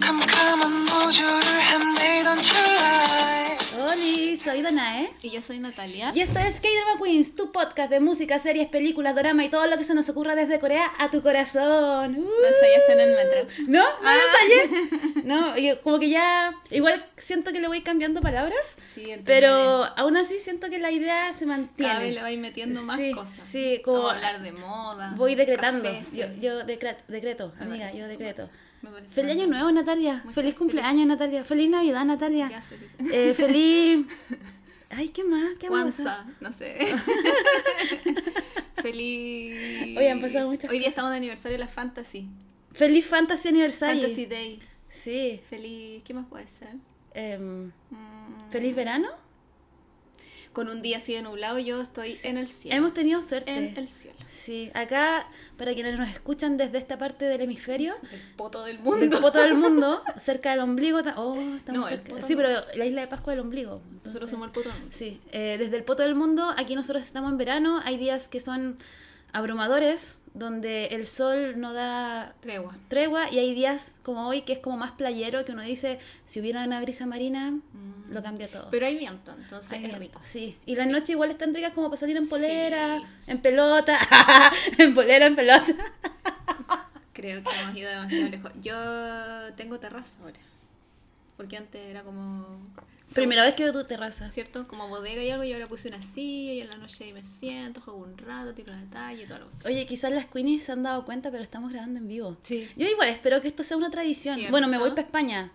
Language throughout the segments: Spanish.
캄캄한 노조를 헤매던 Hola, soy Danae. Y yo soy Natalia. Y esto es K-Drama Queens, tu podcast de música, series, películas, drama y todo lo que se nos ocurra desde Corea a tu corazón. Uh. No ensayaste en el metro. ¿No? ¿No lo ensayé? No, yo como que ya... Igual siento que le voy cambiando palabras, Sí, pero aún así siento que la idea se mantiene. Cada vez le vais metiendo más Sí, cosas. sí, como- hablar de moda. Voy decretando. cafés, Yo, yo decre- decreto, amiga, yo decreto. Feliz año nuevo, Natalia. Muchas feliz cumpleaños, Natalia. Feliz Navidad, Natalia. Ya, feliz. Eh, feliz... Ay, ¿qué más? ¿Qué más? No sé. Feliz. Hoy han pasado muchas Hoy día estamos de aniversario de la Fantasy. Feliz Fantasy Aniversario. Fantasy Day. Sí. Feliz. ¿Qué más puede ser? Em, Mm, Feliz verano. Con un día así de nublado, yo estoy en el cielo. Hemos tenido suerte. En el cielo. Sí, acá, para quienes nos escuchan desde esta parte del hemisferio, El poto del mundo. poto del mundo, cerca del ombligo. Oh, estamos No, el cerca. Sí, pero la isla de Pascua del ombligo. Nosotros entonces- somos el poto del mundo. Sí, eh, desde el poto del mundo, aquí nosotros estamos en verano, hay días que son abrumadores, donde el sol no da Tregua. tregua, y hay días como hoy que es como más playero, que uno dice, si hubiera una brisa marina, lo cambia todo. Pero hay viento, entonces es rico. Sí, y las Sí. noches igual están ricas como para salir en polera, Sí. en pelota, en polera, en pelota. Creo que hemos ido demasiado lejos. Yo tengo terraza ahora. Porque antes era como. Primera vez que veo tu terraza. ¿Cierto? Como bodega y algo, y ahora puse una silla y en la noche ahí me siento, juego un rato, tiro la talla y todo lo Oye, quizás las queenies se han dado cuenta, pero estamos grabando en vivo. Sí. Yo igual espero que esto sea una tradición. ¿Cierto? Bueno, me voy para España,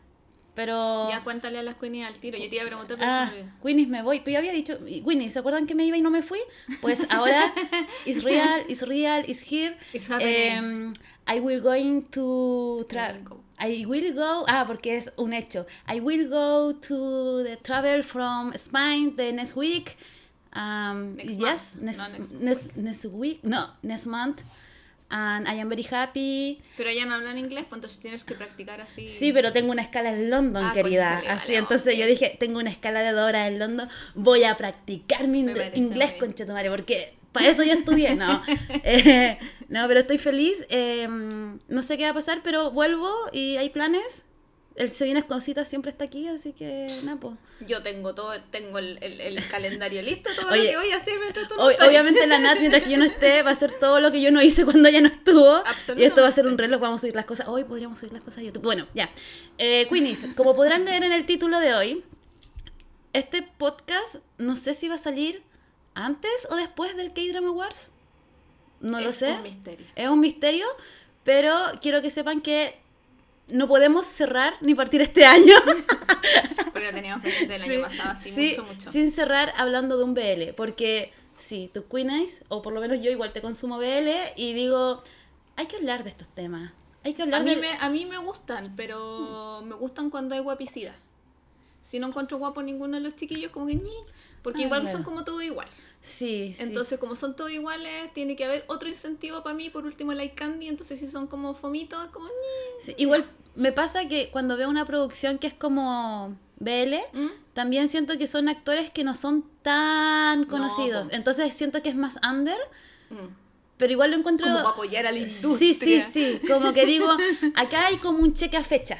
pero... Ya cuéntale a las queenies al tiro. Yo te iba a preguntar, pero Ah. Queenies me voy. Pero yo había dicho, Queenies, ¿se acuerdan que me iba y no me fui? Pues ahora, it's real, it's real, it's here. It's happening. Em, I will going to tra- I will go. Ah, porque es un hecho. I will go to the travel from Spain the next week. Um, Next yes, month, next, no next next, next week, no, next month. And I am very happy. Pero ella no habla en inglés, pues entonces tienes que practicar así. Sí, pero tengo una escala en London, Ah, querida. Así, entonces ok. yo dije, tengo una escala de dos horas en London, voy a practicar mi Me inglés con. Chetumare, porque para eso yo estudié, no. Eh, no, pero estoy feliz. eh, no sé qué va a pasar, pero vuelvo y hay planes. El Se Vienes Cositas siempre está aquí, así que nada, pues. Yo tengo todo, tengo el, el, el calendario listo, todo Oye, lo que voy a hacer mientras tú no Ob- estás. obviamente la Nat, mientras que yo no esté, va a hacer todo lo que yo no hice cuando ella no estuvo. Y esto va a ser un reloj, vamos a subir las cosas. Hoy podríamos subir las cosas a YouTube. Bueno, ya. Eh, Queenies, como podrán leer en el título de hoy, este podcast no sé si va a salir antes o después del K-Drama Awards. No lo Es sé. un misterio. Es un misterio, pero quiero que sepan que no podemos cerrar ni partir este año. Porque lo teníamos presente el año pasado, así sí, mucho, mucho. Sin cerrar hablando de un BL, porque sí, tú Queen Eyes, o por lo menos yo igual te consumo BL, y digo, hay que hablar de estos temas. Hay que A hablar mí, de... me, a mí me gustan, pero me gustan cuando hay guapicidad. Si no encuentro guapo ninguno de los chiquillos, como que ni. Porque Ah, igual claro. son como todo igual. Sí, sí. Entonces, como son todos iguales, tiene que haber otro incentivo para mí. Por último, like candy. Entonces, si son como fomitos, es como. Sí, igual me pasa que cuando veo una producción que es como BL, ¿Mm? también siento que son actores que no son tan conocidos. Entonces siento que es más under, Mm. pero igual lo encuentro... Como para apoyar a la industria. Sí, sí, sí. Como que digo, acá hay como un cheque a fecha.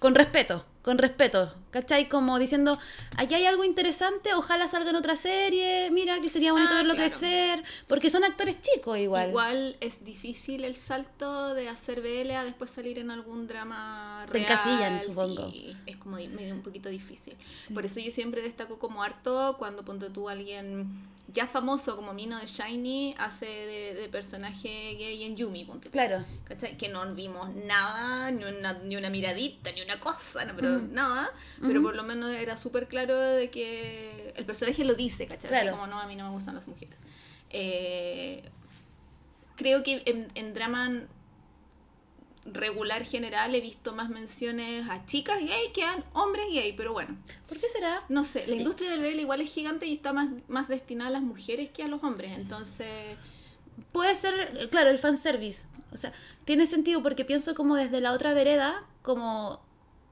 Con respeto, con respeto. ¿Cachai? Como diciendo, aquí hay algo interesante, ojalá salga en otra serie, mira que sería bonito Ah, verlo claro. crecer. Porque son actores chicos igual. Igual es difícil el salto de hacer BL a después salir en algún drama Te real. encasillan, supongo. Sí, es como di- medio un poquito difícil. Por eso yo siempre destaco como harto cuando ponte tú a alguien ya famoso como Mino de Shiny hace de, de personaje gay en Yumi, tú. Claro. ¿Cachai? Que no vimos nada, ni una, ni una miradita, ni una cosa, no, pero nada. Pero por lo menos era súper claro de que el personaje lo dice, ¿cachai? Así Claro. como no, a mí no me gustan las mujeres. Eh, creo que en, en drama regular general he visto más menciones a chicas gay que a hombres gay, pero bueno, ¿Por qué será? no sé, la industria del BL igual es gigante y está más, más destinada a las mujeres que a los hombres, entonces... Puede ser, claro, el fanservice. O sea, tiene sentido porque pienso como desde la otra vereda, como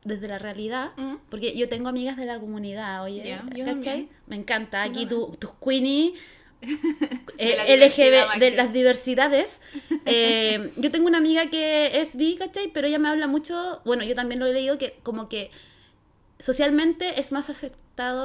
desde la realidad, Mm. porque yo tengo amigas de la comunidad, oye, ¿cachai? Me encanta. Aquí tu- tus Queenie eh, la LGB, diversidad, de las diversidades. Eh, yo tengo una amiga que es bi, ¿cachai? Pero ella me habla mucho, bueno, yo también lo he leído, que como que socialmente es más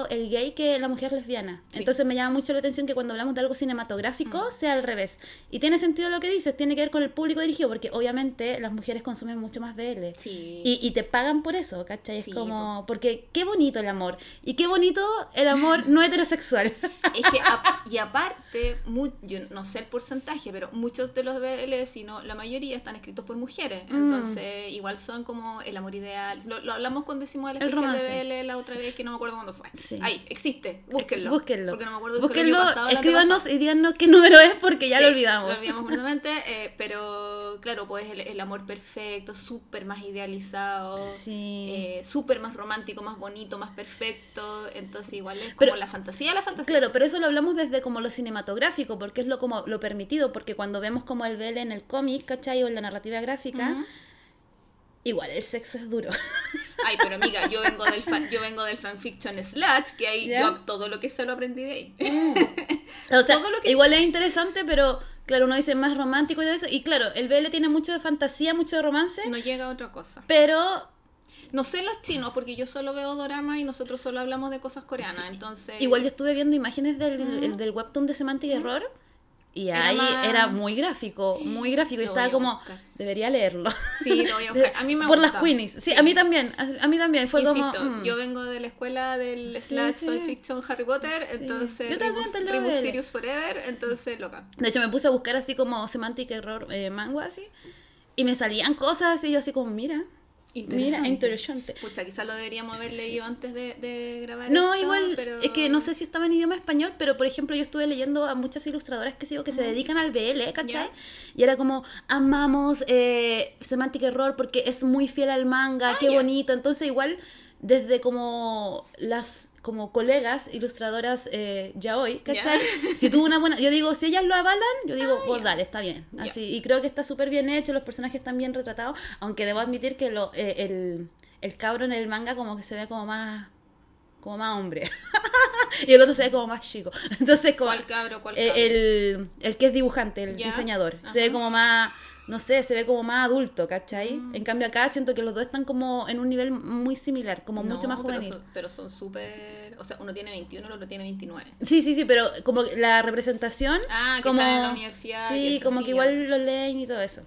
el gay que la mujer lesbiana. Sí. Entonces me llama mucho la atención que cuando hablamos de algo cinematográfico sea al revés. Y tiene sentido lo que dices, tiene que ver con el público dirigido, porque obviamente las mujeres consumen mucho más BL. Sí. Y, y te pagan por eso, ¿cachai? Es Sí, como, porque qué bonito el amor. Y qué bonito el amor no heterosexual. Es que, a- y aparte, mu- yo no sé el porcentaje, pero muchos de los BL, si no la mayoría, están escritos por mujeres. Mm. Entonces, igual son como el amor ideal. Lo, lo hablamos cuando hicimos el El especial romance. de BL la otra vez, que no me acuerdo cuándo fue. Sí. Ahí, existe, búsquenlo. Búsquenlo. Porque no me acuerdo el Búsquenlo, año pasado escríbanos y díganos qué número es porque ya Sí, lo olvidamos. Lo olvidamos completamente, eh, pero claro, pues el, el amor perfecto, súper más idealizado, Sí. eh, súper más romántico, más bonito, más perfecto. Entonces, igual es como Pero- la fantasía, la fantasía. Claro, pero eso lo hablamos desde como lo cinematográfico, porque es lo como lo permitido, porque cuando vemos como el BL en el cómic, ¿cachai? O en la narrativa gráfica. Igual el sexo es duro. Ay, pero amiga, yo vengo del fan, yo vengo del fanfiction slash, que ahí ¿Ya? yo todo lo que sé lo aprendí de ahí. O sea, Todo lo que igual es interesante, pero claro, uno dice más romántico y de eso. Y claro, el BL tiene mucho de fantasía, mucho de romance, No llega a otra cosa. pero No sé los chinos, porque yo solo veo doramas y nosotros solo hablamos de cosas coreanas, entonces... igual yo estuve viendo imágenes del, el- del webtoon de Semantic Error. Y Era ahí más- era muy gráfico, muy gráfico. Y Lo estaba como, buscar. debería leerlo. Sí, lo voy a buscar. A mí me Por gusta. las Queenies. Sí, a mí también. A, mí también. Fue Insisto, como. mm. yo vengo de la escuela del Sí, slash sí. fanfiction Harry Potter, entonces Yo Rebus, te leo Rebus Sirius Forever, entonces loca. De hecho, me puse a buscar así como Semantic Error eh, así. Y me salían cosas y yo así como, mira. Mira, interesante. Pucha, quizás lo deberíamos haber leído antes de, de grabar No, esto, igual, pero... es que no sé si estaba en idioma español, pero por ejemplo yo estuve leyendo a muchas ilustradoras que sigo que se dedican al BL, ¿cachai? Ya. Y era como, amamos eh, Semantic Error porque es muy fiel al manga, qué Ah, ya. bonito. Entonces igual, desde como las como colegas ilustradoras eh, ya hoy, ¿cachai? Si tuvo una buena, yo digo, si ellas lo avalan, yo digo, pues ya. dale, está bien. Así, y creo que está súper bien hecho, los personajes están bien retratados, aunque debo admitir que lo, eh, el, el cabro en el manga como que se ve como más como más hombre. y el otro se ve como más chico. Entonces, como ¿Cuál cabro, cuál eh, cabro? el, el que es dibujante, el diseñador. Se ve como más, no sé, se ve como más adulto, ¿cachai? Mm. En cambio acá siento que los dos están como en un nivel muy similar, como mucho más juvenil. Pero son súper... O sea, uno tiene 21, el otro tiene 29. Sí, sí, sí, pero como la representación, Ah, que como están en la universidad Sí, como sí, que igual lo leen y todo eso.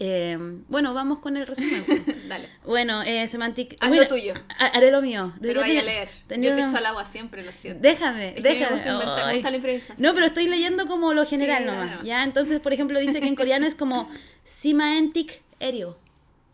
Eh, bueno, vamos con el resumen. Dale. bueno, eh, Semantic... Haz bueno, lo tuyo. ha- Haré lo mío. Pero vaya a leer. Yo te echo al agua siempre, lo siento. Déjame, Es que me déjame. gusta inventar, me Ay. gusta la improvisación. No, pero estoy leyendo como lo general Sí, nomás. nomás. ¿ya? Entonces, por ejemplo, dice que en coreano es como Simaentic Ereo.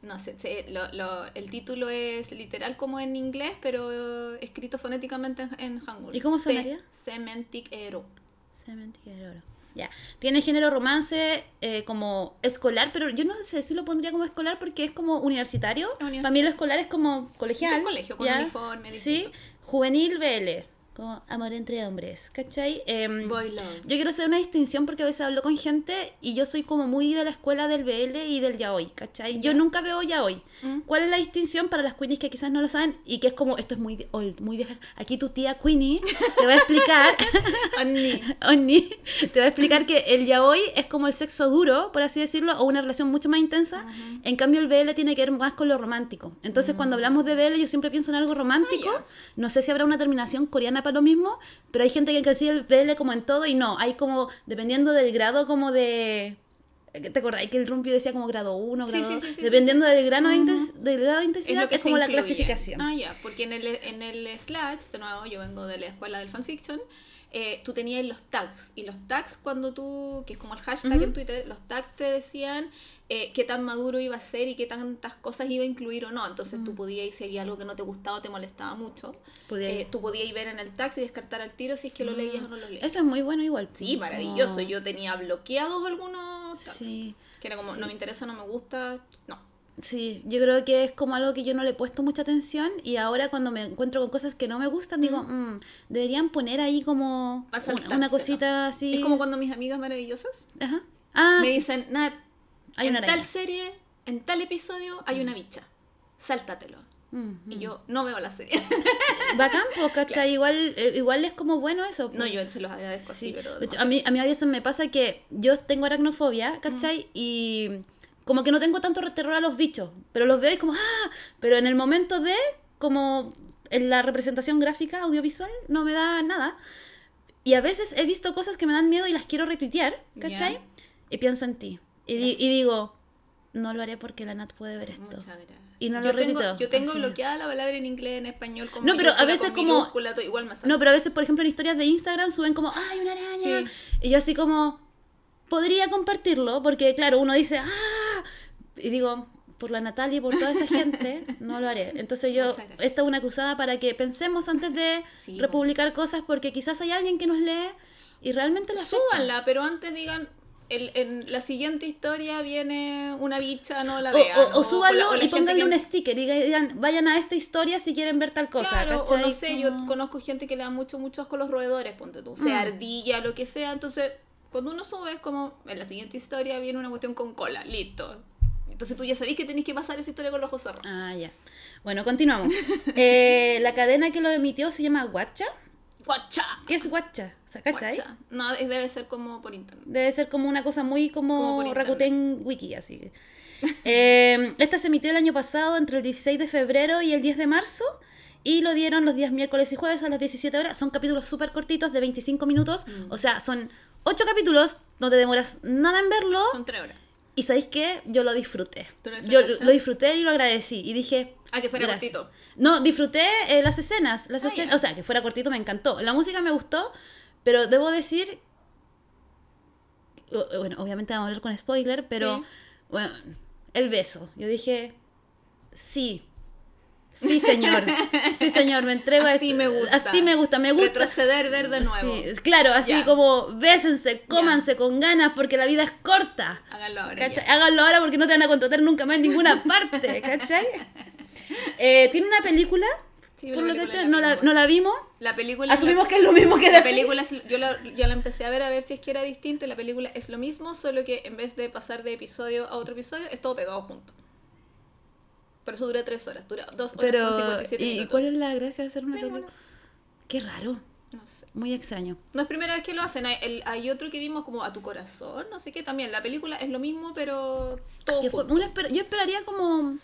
No sé, lo- lo- el título es literal como en inglés, pero escrito fonéticamente en, en Hangul. ¿Y cómo Se- sonaría? Semantic Ero. Semantic Ereo. Ya. Tiene género romance eh, como escolar, pero yo no sé si lo pondría como escolar porque es como universitario. Para mí lo escolar es como colegial. Es colegio, con ¿ya? uniforme, Sí. Juvenil BL. Como amor entre hombres. ¿Cachai? Em, Boy Love. Yo quiero hacer una distinción porque a veces hablo con gente y yo soy como muy de la escuela del BL y del yaoi, ¿cachai? Yo Ya. nunca veo yaoi. Mm. ¿Cuál es la distinción para las queenies que quizás no lo saben y que es como, esto es muy old, muy vieja? Aquí tu tía Queenie te va a explicar, Oni. Oni, te va a explicar que el yaoi es como el sexo duro, por así decirlo, o una relación mucho más intensa. En cambio el BL tiene que ver más con lo romántico. Entonces cuando hablamos de BL yo siempre pienso en algo romántico. Ah, No sé si habrá una terminación coreana para lo mismo, pero hay gente que consigue el BL como en todo y no, hay como, dependiendo del grado como de... ¿Te acordáis que el Rumpi decía como grado 1, Sí, grado sí, 2? sí, sí, Dependiendo del, grano de Ujú. inten- del grado de Es intensidad, lo es, que se como la incluye. clasificación. Ah, ya, porque en el, en el Slash, de nuevo, yo vengo de la escuela del fanfiction, eh, tú tenías los tags. Y los tags, cuando tú, que es como el hashtag en Twitter, los tags te decían eh, qué tan maduro iba a ser y qué tantas cosas iba a incluir o no. Entonces tú podías, si había algo que no te gustaba o te molestaba mucho, eh, tú podías ver en el tag y descartar al tiro si es que lo leías o no lo leías. Eso es muy bueno igual. Sí, maravilloso. Yo tenía bloqueados algunos tags. Sí. Que era como, no me interesa, no me gusta, no. Sí, yo creo que es como algo que yo no le he puesto mucha atención y ahora cuando me encuentro con cosas que no me gustan digo, "Mm, deberían poner ahí como una cosita así. Es como cuando mis amigas maravillosas Ajá. Ah, me sí. dicen, Nat, Hay en una tal araña". serie, en tal episodio hay una bicha. Sáltatelo. Y yo no veo la serie. Bacán, pues, ¿cachai? Igual, eh, igual es como bueno eso. no, yo se los agradezco así, Sí, pero... de hecho, a mí, a mí a veces me pasa que yo tengo aracnofobia, ¿cachai? Y como que no tengo tanto terror a los bichos, pero los veo y como, ¡ah! Pero en el momento de, como en la representación gráfica, audiovisual, no me da nada. Y a veces he visto cosas que me dan miedo y las quiero retuitear, ¿cachai? Ya. Y pienso en ti. Y, di- y digo, no lo haré porque la Nat puede ver esto. Muchas gracias. Y no yo lo tengo, repito, Yo tengo así. bloqueada la palabra en inglés, en español, con No, pero a veces como- igual me. No, pero a veces, por ejemplo, en historias de Instagram suben como, ¡ay, una araña! Sí. Y yo así como, podría compartirlo, porque claro, uno dice, ¡ah! Y digo, por la Natalia y por toda esa gente, no lo haré. Entonces yo, esta es una acusada para que pensemos antes de Sí, republicar cosas, porque quizás hay alguien que nos lee y realmente la. Súbanla, pero antes digan, el, en la siguiente historia viene una bicha, no la O, vean. o, o súbanlo la- o la y gente pónganle que- un sticker y digan, vayan a esta historia si quieren ver tal cosa. Claro, o no sé, yo conozco gente que le da mucho, mucho a los roedores, ponte tú, sea Mm. ardilla, lo que sea, entonces cuando uno sube es como, en la siguiente historia viene una cuestión con cola, listo. Entonces tú ya sabés que tenés que pasar esa historia con los ojos cerrados. Ah, ya. Bueno, continuamos. Eh, la cadena que lo emitió se llama Guacha. ¡Guacha! ¿Qué es Guacha? O sea, ¿cachai? Guacha. No, debe ser como por internet. Debe ser como una cosa muy Como como. Rakuten Wiki, así. que. Eh, esta se emitió el año pasado entre el 16 de febrero y el 10 de marzo. Y lo dieron los días miércoles y jueves a las 17 horas. Son capítulos súper cortitos de 25 minutos. Mm. O sea, son 8 capítulos. No te demoras nada en verlo. Son tres horas. Y ¿sabéis qué? Yo lo disfruté. ¿Tú lo Yo lo disfruté y lo agradecí. Y dije... Ah, que fuera gracias. cortito. No, disfruté eh, las escenas. Las Ah, escenas. O sea, que fuera cortito me encantó. La música me gustó, pero debo decir... Bueno, obviamente vamos a hablar con spoiler, pero... Sí. Bueno, el beso. Yo dije... Sí. Sí, señor. Sí, señor, me entrego a Así esto. me gusta. Así me gusta, me gusta. Retroceder, ver de nuevo. Sí, claro, así como bésense, cómanse con ganas porque la vida es corta. Háganlo ahora. Ya. Háganlo ahora porque no te van a contratar nunca más en ninguna parte, ¿cachai? Eh, Tiene una película, Sí, por lo que película estoy- la no, la, vimos. no la vimos. La película. Asumimos la- que es lo mismo que la película, es- yo la, ya la empecé a ver a ver si es que era distinto. y La película es lo mismo, solo que en vez de pasar de episodio a otro episodio, es todo pegado junto. Por eso dura tres horas, dura dos horas Pero, con 57 ¿y minutos. cuál es la gracia de hacer una película? Qué raro, No sé. muy extraño. No es primera vez que lo hacen. Hay, el- hay otro que vimos como A tu corazón, no sé qué también. La película es lo mismo, pero todo Que fue- junto. uno esper- yo esperaría como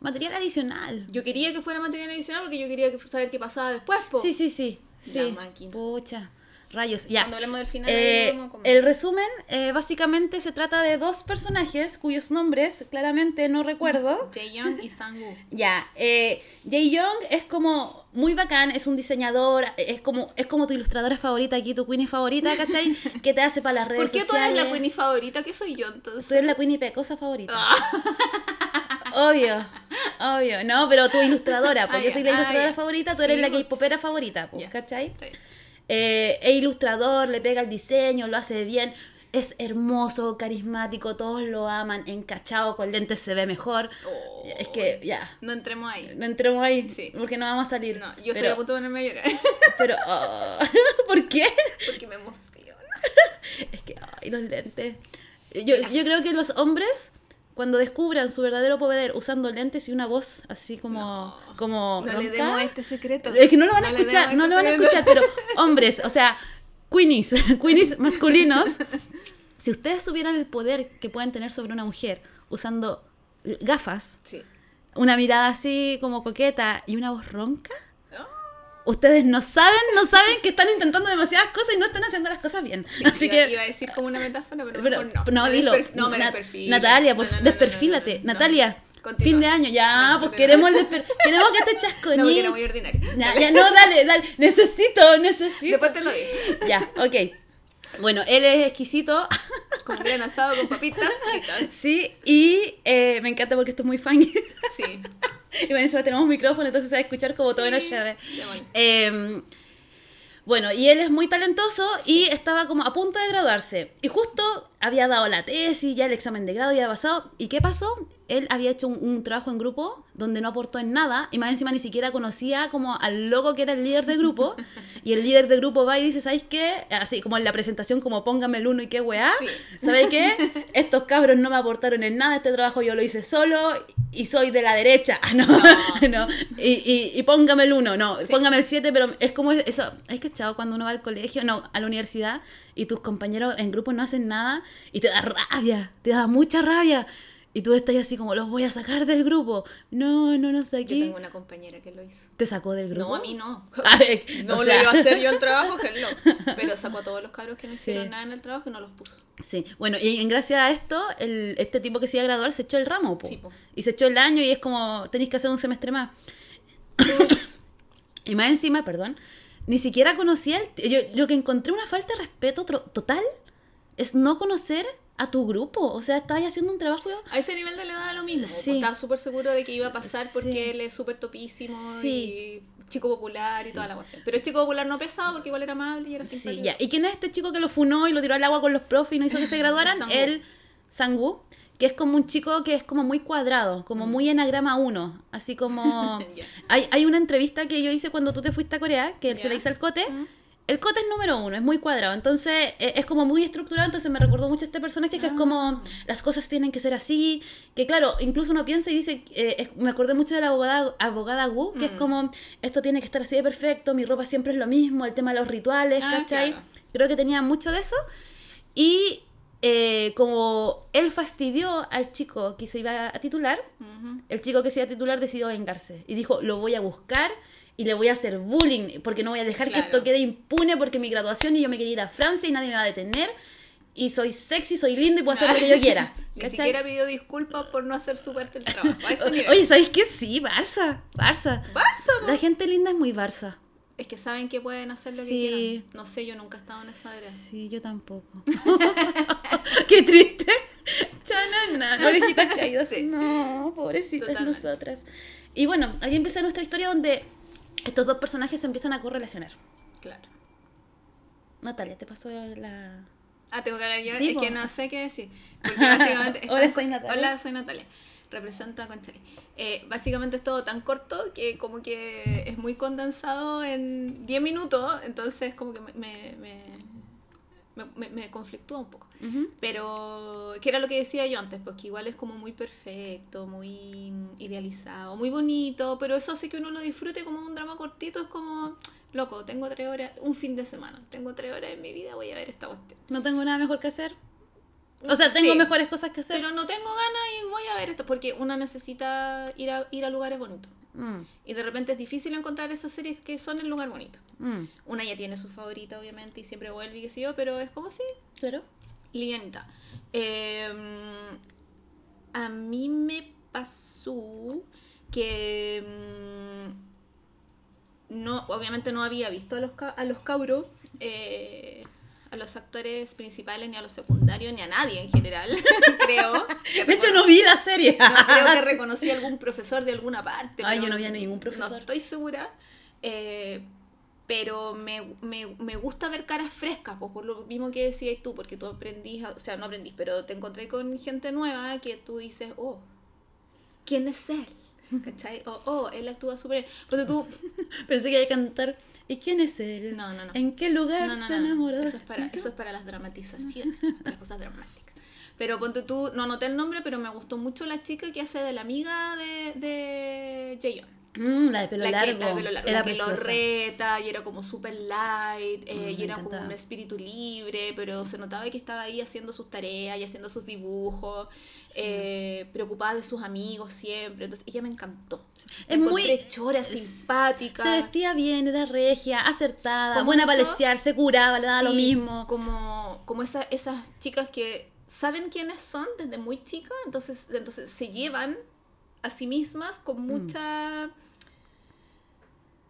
material adicional. Yo quería que fuera material adicional porque yo quería que- saber qué pasaba después. po. Sí, sí, sí. La sí. máquina. Pucha. Rayos, ya. Cuando hablemos del final, Eh, ahí el resumen, eh, básicamente se trata de dos personajes cuyos nombres claramente no recuerdo. Jae-young y Sang-woo. Ya, eh, Jae Young es como muy bacán, es un diseñador, es como, es como tu ilustradora favorita aquí, tu Queenie favorita, ¿cachai? que te hace para las redes ¿Por qué tú sociales. eres la Queenie favorita? ¿Qué soy yo entonces? Tú eres la Queenie Pecosa favorita. Ah. Obvio, obvio. No, pero tu ilustradora, Ah, porque yo soy la Ah, ilustradora favorita, tú Sí, eres la pues. K-popera favorita, pues, Ya. ¿cachai? Sí. Eh, es ilustrador, le pega el diseño, lo hace bien. Es hermoso, carismático, todos lo aman, encachado, con lentes se ve mejor. Oh. Es que ya, No entremos ahí. no entremos ahí, Sí. porque no vamos a salir. No, yo estoy pero, a punto de ponerme a llorar. pero, ah, ¿por qué? Porque me emociona. Es que, ay, los lentes. Yo, yo creo que los hombres, cuando descubran su verdadero poder usando lentes y una voz así como, como No le demos este secreto. Es que no lo van a escuchar, no este lo van a escuchar, pero hombres, o sea, queenies, queenies masculinos, si ustedes supieran el poder que pueden tener sobre una mujer usando gafas, Sí. una mirada así como coqueta y una voz ronca, Ah. ustedes no saben, no saben que están intentando demasiadas cosas y no están haciendo las cosas bien. Sí, Así iba, que iba a decir como una metáfora, pero, no. no, Me dilo. no, me Na- desperfilo. Natalia, pues no, desperfílate. Natalia, Continúa. fin de año. Ya, No, pues queremos, queremos que te chascoñes. No, porque era muy ordinario. Ya, ya, no, dale, dale. Necesito, necesito. Después te lo digo. Ya, ok. Bueno, él es exquisito. Con un gran asado con papitas. Sí, y eh, me encanta porque esto es muy funky. Sí. y bueno, encima tenemos un micrófono, entonces se va a escuchar como todo en la llave. Eh, bueno, y él es muy talentoso y estaba como a punto de graduarse. Y justo había dado la tesis, ya el examen de grado ya había pasado. ¿Y qué pasó? Él había hecho un, un trabajo en grupo donde no aportó en nada y más encima ni siquiera conocía como al loco que era el líder de grupo y el líder de grupo va y dice, ¿sabéis qué? Así como en la presentación como póngame el uno y qué weá, Sí. ¿sabéis qué? Estos cabros no me aportaron en nada, este trabajo yo lo hice solo y soy de la derecha, no, no, Y, y, y póngame el uno, no, Sí. póngame el 7, pero es como eso, ¿es que chavo cuando uno va al colegio, no, a la universidad y tus compañeros en grupo no hacen nada y te da rabia, te da mucha rabia. Y tú estás así como, los voy a sacar del grupo. No, no, no sé Yo qué. tengo una compañera que lo hizo. ¿Te sacó del grupo? No, a mí no. Ay, No o lo sea, iba a hacer yo el trabajo, hello. Pero sacó a todos los cabros que no Sí. hicieron nada en el trabajo y no los puso. Sí, bueno, y en gracia a esto, el, este tipo que se iba a graduar se echó el ramo, po. Sí, po. Y se echó el año y es como, tenéis que hacer un semestre más. y más encima, perdón, ni siquiera conocía el... Yo lo que encontré una falta de respeto total es no conocer a tu grupo. O sea, estabas haciendo un trabajo... A ese nivel de le daba lo mismo. Sí. Estaba súper seguro de que iba a pasar porque Sí. él es súper topísimo Sí. y chico popular y toda la cuestión. Pero es chico popular no pesado porque igual era amable y era Sí, simpático. ya. ¿Y quién es este chico que lo funó y lo tiró al agua con los profes y no hizo que se graduaran? El Sang-woo, que es como un chico que es como muy cuadrado, como muy enagrama 1, así como... Hay, hay una entrevista que yo hice cuando tú te fuiste a Corea, que se Ya. la hice al Cote. Mm. El Cote es número uno, es muy cuadrado, entonces eh, es como muy estructurado, entonces me recordó mucho a este personaje que es Ah. como las cosas tienen que ser así, que claro, incluso uno piensa y dice, eh, es- me acordé mucho de la abogada, abogada Wu, que es Mm. como esto tiene que estar así de perfecto, mi ropa siempre es lo mismo, el tema de los rituales, Ah, ¿cachai? claro. Creo que tenía mucho de eso. Y eh, como él fastidió al chico que se iba a titular, Ujú. el chico que se iba a titular decidió vengarse. Y dijo, lo voy a buscar y le voy a hacer bullying, porque no voy a dejar que esto quede impune porque mi graduación y yo me quería ir a Francia y nadie me va a detener. Y soy sexy, soy lindo y puedo hacer lo que yo quiera. Ni ¿cachai? siquiera pidió disculpas por no hacer su parte del trabajo. A ese nivel. Oye, ¿sabéis qué? Sí, Barça, Barça. Barça. La gente linda es muy Barça. Es que saben que pueden hacer lo Sí. que quieran. No sé, yo nunca he estado en esa área. Sí, yo tampoco. Qué triste. Chanana, orejitas caídas. Sí. No, pobrecitas Totalmente. nosotras. Y bueno, ahí empieza nuestra historia donde estos dos personajes se empiezan a correlacionar. Claro. Natalia, te pasó la... Ah, tengo que hablar yo. Sí, es que no sé qué decir. Porque básicamente. Hola, soy Natalia. Hola, soy Natalia. Representa a Conchari. Eh, básicamente es todo tan corto que como que es muy condensado en 10 minutos. Entonces como que me, me, me, me, conflictúa un poco. Pero, que era lo que decía yo antes, pues que igual es como muy perfecto, muy idealizado, muy bonito, pero eso hace que uno lo disfrute como un drama cortito, es como, loco, tengo tres horas, un fin de semana, tengo tres horas en mi vida, voy a ver esta cuestión. No tengo nada mejor que hacer. O sea, tengo Sí, mejores cosas que hacer. Pero no tengo ganas y voy a ver esto, porque una necesita ir a, ir a lugares bonitos. Mm, Y de repente es difícil encontrar esas series que son el lugar bonito. mm, Una ya tiene su favorita, obviamente, y siempre vuelve y qué sé yo, pero es como si claro. livianita. Eh, a mí me pasó que mm, no, obviamente no había visto a los, a los cabros, eh, a los actores principales, ni a los secundarios, ni a nadie en general, creo. De hecho, no vi la serie. no, creo que reconocí a algún profesor de alguna parte. Ay, pero yo no vi a ningún profesor. No estoy segura. eh, pero me, me, me gusta ver caras frescas, pues, por lo mismo que decías tú, porque tú aprendís, o sea, no aprendís, pero te encontré con gente nueva que tú dices, oh, ¿quién es él? ¿Cachai? O, oh, él actúa súper. Cuando tú, Pensé que iba a cantar. ¿Y quién es él? No, no, no. ¿En qué lugar no, no, se enamoró? Eso es para, eso es para las dramatizaciones, para las cosas dramáticas. Pero ponte tú, no noté el nombre, pero me gustó mucho la chica que hace de la amiga de, de Jaeyeon. Mm, la de pelo la, largo. que, la de pelo largo, Era la que lo reta y era como super light eh, Mm, y era como un espíritu libre, pero se notaba que estaba ahí haciendo sus tareas y haciendo sus dibujos, eh, preocupada de sus amigos siempre. Entonces ella me encantó. Me Es muy- chora, simpática. Se vestía bien, era regia, acertada, Como buena para lesear, se curaba, le daba lo mismo. Como, como esa- esas chicas que saben quiénes son desde muy chicas, entonces, entonces se llevan a sí mismas Mm. con mucha,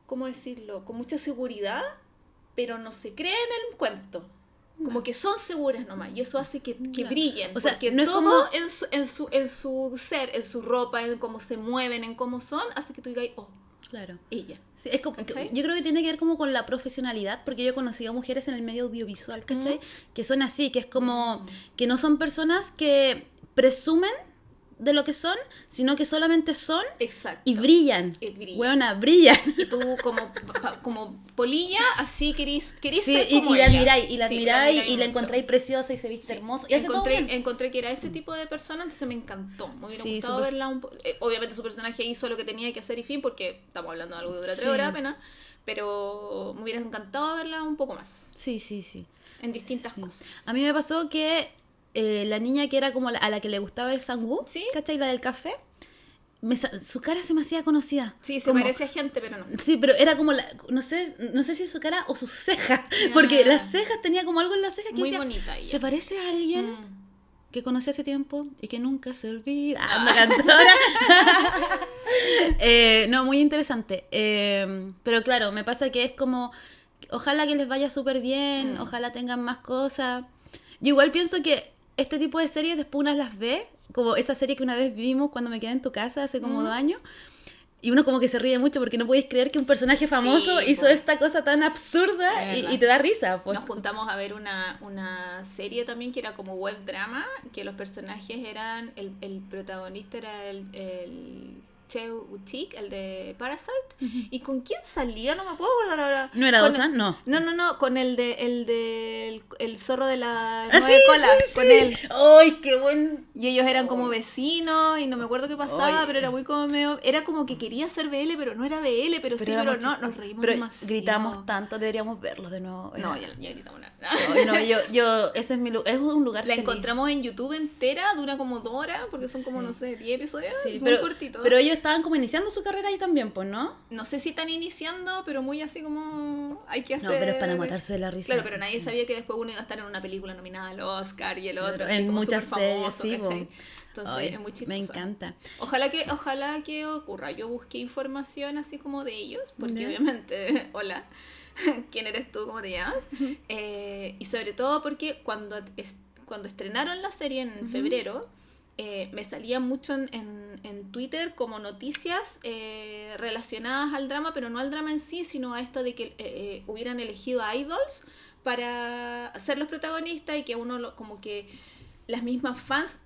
¿cómo decirlo? Con mucha seguridad, pero no se creen el cuento. Como que son seguras nomás, y eso hace que, que brillen. O sea, porque no todo como- en, su, en, su, en su ser, en su ropa, en cómo se mueven, en cómo son, hace que tú digas, oh, Claro. ella. Sí, es como- ¿Cachai? yo creo que tiene que ver como con la profesionalidad, porque yo he conocido mujeres en el medio audiovisual, ¿cachai? Que son así, que es como que no son personas que presumen de lo que son, sino que solamente son Exacto. y brillan. Y brillan. Weona, brillan. Y tú como, pa- como polilla, así querís, querís Sí, ser y, como y la admiráis, y la Sí, admiráis, y la encontráis preciosa y se viste Sí. hermoso. Y hace todo encontré, bien. encontré que era ese tipo de persona, entonces me encantó. Me hubiera gustado verla un po- eh, Obviamente su personaje hizo lo que tenía que hacer y fin, porque estamos hablando de algo que dura tres horas apenas. Pero me hubiera encantado verla un poco más. Sí, sí, sí. En distintas cosas. A mí me pasó que eh, la niña que era como la- a la que le gustaba el sangú, Sí. ¿cachai? La del café, me su cara se me hacía conocida. Sí, se Como- parece a gente, pero no. Sí, pero era como la, no sé, no sé si su cara o sus cejas, porque las cejas tenía como algo en las cejas que Muy decía, bonita ella. se parece a alguien Mm. que conocí hace tiempo y que nunca se olvida. Ah, una cantora. Eh, no, muy interesante. Eh, pero claro, me pasa que es como, ojalá que les vaya súper bien, Mm. ojalá tengan más cosas. Yo igual pienso que este tipo de series después uno las ve, como esa serie que una vez vimos cuando me quedé en tu casa hace como Mm. dos años. Y uno como que se ríe mucho porque no podéis creer que un personaje famoso Sí, hizo esta cosa tan absurda y, te da risa. Pues. Nos juntamos a ver una, una serie también que era como web drama, que los personajes eran, el, el protagonista era el, el Cheo Uchik, el de Parasite. ¿Y con quién salía? No me puedo acordar ahora. ¿No era el- No. No, no, no, con el de el del el zorro de la Ah, nueve sí, colas, sí, con él. ¡Ay, qué buen! Y ellos eran como vecinos y no me acuerdo qué pasaba, pero era muy como medio, era como que quería ser BL, pero no era BL, pero, sí, pero no, nos reímos Pero demasiado. gritamos tanto, deberíamos verlo de nuevo. No, ya, ya gritamos nada. No, yo, yo, ese es mi lugar, es un lugar La feliz. encontramos en YouTube entera, dura como dos horas, porque son como, Sí. no sé, 10 episodios, Sí, muy pero, cortito. pero ellos estaban como iniciando su carrera ahí también, pues, ¿no? No sé si están iniciando, pero muy así como hay que hacer... No, pero es para matarse de la risa. Claro, pero nadie sabía que después uno iba a estar en una película nominada al Oscar y el otro así En muchas series, sí, Entonces Ay, es muy chistoso. Me encanta. Ojalá que, ojalá que ocurra. Yo busqué información así como de ellos, porque obviamente, hola, ¿quién eres tú? ¿Cómo te llamas? Eh, y sobre todo porque cuando, cuando estrenaron la serie en febrero, eh, me salía mucho en, en- en Twitter como noticias eh, relacionadas al drama, pero no al drama en sí, sino a esto de que hubieran elegido a idols para ser los protagonistas y que uno lo- como que las mismas fans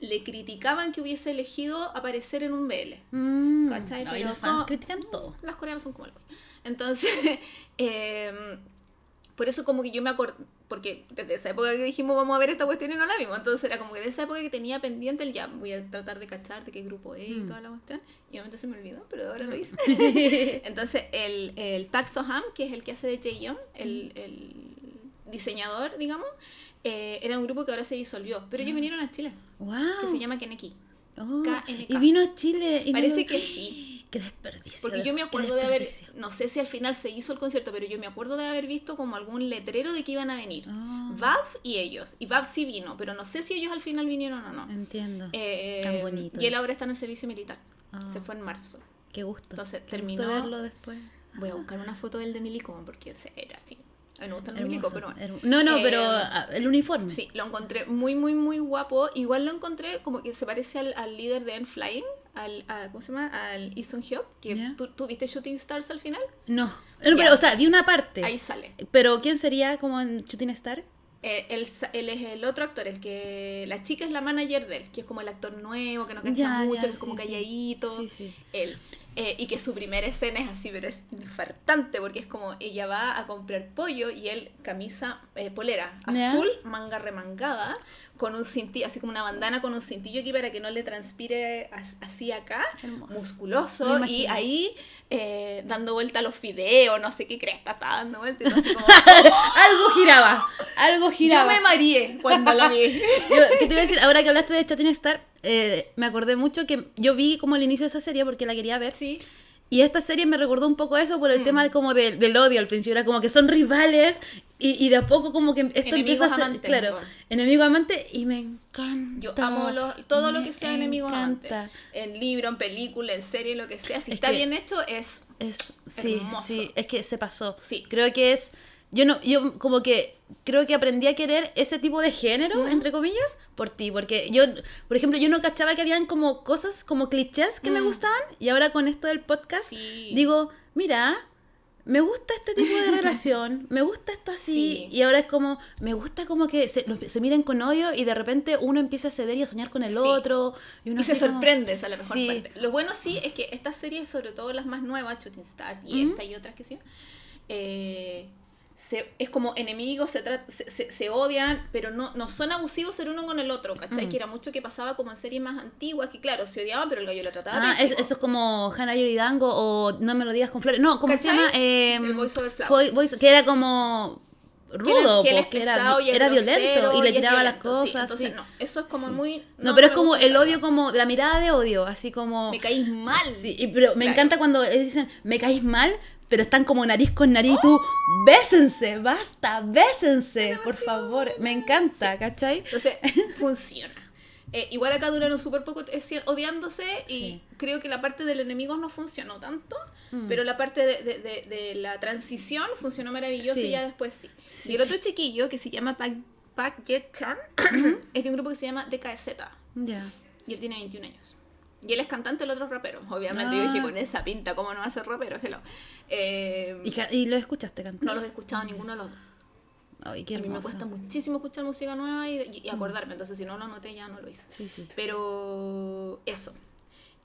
le criticaban que hubiese elegido aparecer en un BL. Mm. ¿Cachai? No, y los fans no- critican todo. Las coreanas son como el Entonces, em, por eso como que yo me acuerdo, porque desde esa época que dijimos vamos a ver esta cuestión y no la vimos, entonces era como que de esa época que tenía pendiente el ya, voy a tratar de cachar de qué grupo es y Mm. toda la cuestión, y obviamente se me olvidó, pero ahora lo hice. entonces el, el Park Soham, que es el que hace de Jaeyoung, el, el diseñador, digamos, eh, era un grupo que ahora se disolvió, pero ellos vinieron a Chile, Wow. que se llama Keneki. Oh. Y vino a Chile. y Parece vino- que sí. Qué desperdicio. Porque yo me acuerdo de haber, no sé si al final se hizo el concierto, pero yo me acuerdo de haber visto como algún letrero de que iban a venir. Ah. Vav y ellos. Y Vav sí vino, pero no sé si ellos al final vinieron o no. Entiendo. Eh, Tan bonito. Y él ahora está en el servicio militar. Ah. Se fue en marzo. Qué gusto. Entonces, Qué gusto terminó- verlo después. Voy a buscar una foto del de Milico porque era así. A mí me gustan los Milico, Hermoso, pero bueno. No, no, Eh, pero ah, el uniforme. Sí, lo encontré muy, muy, muy guapo. Igual lo encontré como que se parece al, al líder de N-Flying, al, a- ¿cómo se llama? Al Eason Hyuk, que. ¿tú, tú viste Shooting Stars al final. No. No, pero, o sea, vi una parte. Ahí sale. Pero ¿quién sería como en Shooting Star? Eh, él, es el otro actor, el que. La chica es la manager de él, que es como el actor nuevo, que no cacha mucho, que es como sí. calladito. Sí, sí. Él. Eh, y que su primera escena es así, pero es infartante, porque es como ella va a comprar pollo y él camisa, eh, polera azul, manga remangada, con un cintillo, así como una bandana con un cintillo aquí para que no le transpire as- así acá, Hermoso. musculoso, y ahí eh, dando vuelta a los fideos, no sé qué cresta está dando vuelta, y todo así como, algo giraba. Algo yo giraba. me mareé cuando la vi. Yo, ¿Qué te iba a decir? Ahora que hablaste de Shooting Star, eh, me acordé mucho que yo vi como el inicio de esa serie porque la quería ver. Sí. Y esta serie me recordó un poco eso por el Mm. tema de como del- del odio al principio. Era como que son rivales y, y de a poco como que esto Enemigos empieza a ser... claro, enemigo amante y me encanta. Yo amo lo- todo lo que sea enemigos amantes. encanta. En libro, en película, en serie, lo que sea. Si Es está que- bien hecho, es Es, sí, Hermoso. sí, es que se pasó. Sí. Creo que es, yo no, yo como que creo que aprendí a querer ese tipo de género, entre comillas, por ti, porque yo, por ejemplo, yo no cachaba que habían como cosas, como clichés que me Mm. gustaban, y ahora con esto del podcast, Sí. digo, mira, me gusta este tipo de relación, me gusta esto así, Sí. y ahora es como, me gusta como que se, se miren con odio y de repente uno empieza a ceder y a soñar con el Sí. otro. Y, uno Y se como- sorprende, esa es la mejor Sí. parte. Lo bueno sí es que estas series, sobre todo las más nuevas, Shooting Stars y esta y otras que sí, eh, se, es como enemigos, se, se, se- se odian, pero no, no son abusivos el uno con el otro, ¿cachai? Mm. Que era mucho que pasaba como en series más antiguas, que claro, se odiaban, pero el gallo lo trataba Ah, es- eso es como Hannah Yoridango o No me lo digas con flores. No, ¿cómo se llama? Eh, El Voice Over Flowers. Voice- Voice- que era como Que él es- rudo, que él es era, era violento y le tiraba las sí. cosas. Entonces, sí. no, eso es como muy... No, pero es como el odio, nada. como la mirada de odio, así como... Me caís mal. Sí, pero me encanta cuando dicen, me caís mal, pero están como nariz con nariz y tú, bésense, basta, bésense, por favor. Me encanta, ¿cachai? Entonces, funciona. Eh, igual acá duraron súper poco eh, odiándose y Sí. creo que la parte del enemigo no funcionó tanto, Mm. pero la parte de, de- de- de la transición funcionó maravilloso Sí. y ya después sí. Sí. Y el otro chiquillo que se llama Pak, Pak Jet Chan es de un grupo que se llama DKZ Ya. y él tiene 21 años. Y él es cantante, el otro es rapero. Obviamente yo Ah. dije, con esa pinta, ¿cómo no va a ser rapero? Hello. Eh, ¿Y, y lo escuchaste cantar? no los he escuchado ninguno de los dos. Ay, qué a mí me cuesta muchísimo escuchar música nueva y, y- y acordarme, entonces si no lo anoté ya no lo hice. Sí, sí. Pero eso.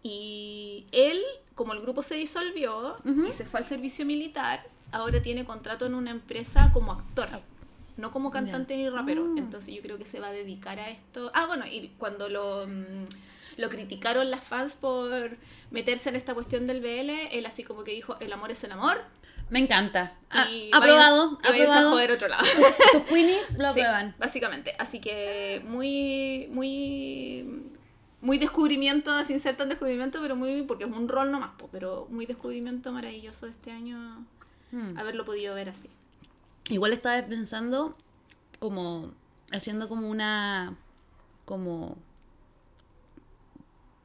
Y él, como el grupo se disolvió y se fue al servicio militar, ahora tiene contrato en una empresa como actor. No como cantante ni rapero. Ah. Entonces yo creo que se va a dedicar a esto. Ah, bueno, y cuando lo, mm, lo criticaron las fans por meterse en esta cuestión del BL, él así como que dijo, el amor es el amor. Me encanta. Ah, y aprobado, váyanse- y váyanse a aprobado. joder otro lado. Tus queenies lo Sí, aprueban. básicamente. Así que muy, muy, muy descubrimiento, sin ser tan descubrimiento, pero muy, porque es un rol nomás, pero muy descubrimiento maravilloso de este año Mm. haberlo podido ver así. Igual estaba pensando como haciendo como una como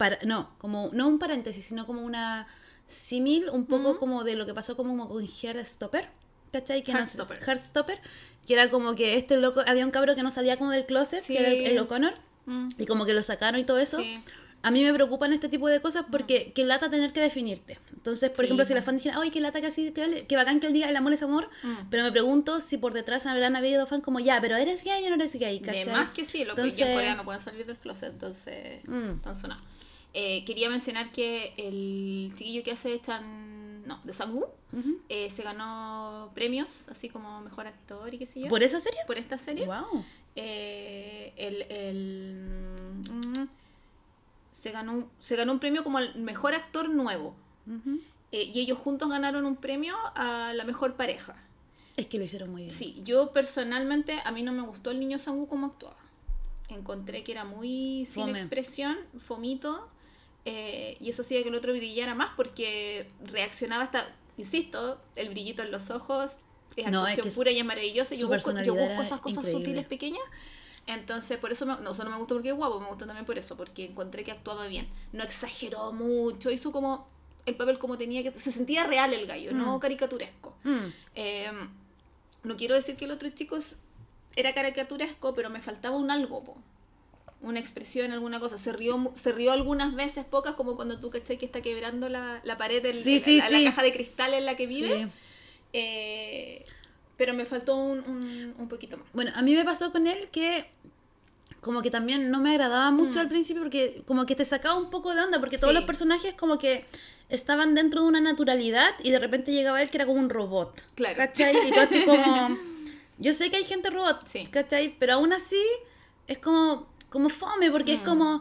para no, como no un paréntesis, sino como una símil un poco como de lo que pasó como con Heartstopper, ¿cachai? Que no sé- Heartstopper. Heartstopper, que era como que este loco había un cabro que no salía como del closet, Sí. que era el, el O'Connor, Mm, y como que lo sacaron y todo eso. sí. A mí me preocupan este tipo de cosas porque qué lata tener que definirte. Entonces, por Sí, ejemplo, si po. la fan dijera, ay, qué lata que así, que, que bacán que el día el amor es amor, Mm. pero me pregunto si por detrás habrán habido fan como, ya, pero eres gay o no eres gay, De ¿cachai? más que sí, lo que ya en Entonces- Corea no pueden salir del closet, entonces, Mm. entonces no. Eh, quería mencionar que el chiquillo que hace Chan, no, de Sang-woo, eh, se ganó premios, así como mejor actor y qué sé yo, ¿Por esa serie? por esta serie. Wow. eh, el, el- mm, se, ganó, un- se ganó un premio como el mejor actor nuevo. Eh, y ellos juntos ganaron un premio a la mejor pareja. Es que lo hicieron muy bien. Sí, yo personalmente, a mí no me gustó el niño Sangu como actuaba. Encontré que era muy sin Fome. expresión, fomito, eh, y eso hacía que el otro brillara más porque reaccionaba hasta, insisto, el brillito en los ojos es No, es actuación que pura y es maravillosa. Yo busco, yo busco esas cosas increíble. sutiles pequeñas. Entonces, por eso, me, no solo me gustó porque es guapo, me gustó también por eso, porque encontré que actuaba bien. No exageró mucho, hizo como el papel como tenía que... Se sentía real el gallo, no Mm. caricaturesco. Mm. Eh, no quiero decir que el otro chico era caricaturesco, pero me faltaba un algo, po. Una expresión, alguna cosa. Se rió, se rió algunas veces, pocas, como cuando tú cachai que está quebrando la, la pared, del, Sí, sí, la, caja de cristal en la que vive. Sí. Eh, pero me faltó un, un, un poquito más. Bueno, a mí me pasó con él que como que también no me agradaba mucho Mm. al principio porque como que te sacaba un poco de onda porque todos los personajes como que estaban dentro de una naturalidad y de repente llegaba él que era como un robot. Claro. ¿Cachai? Y tú así como... Yo sé que hay gente robot. ¿cachai? Pero aún así es como, como fome porque es Mm. como...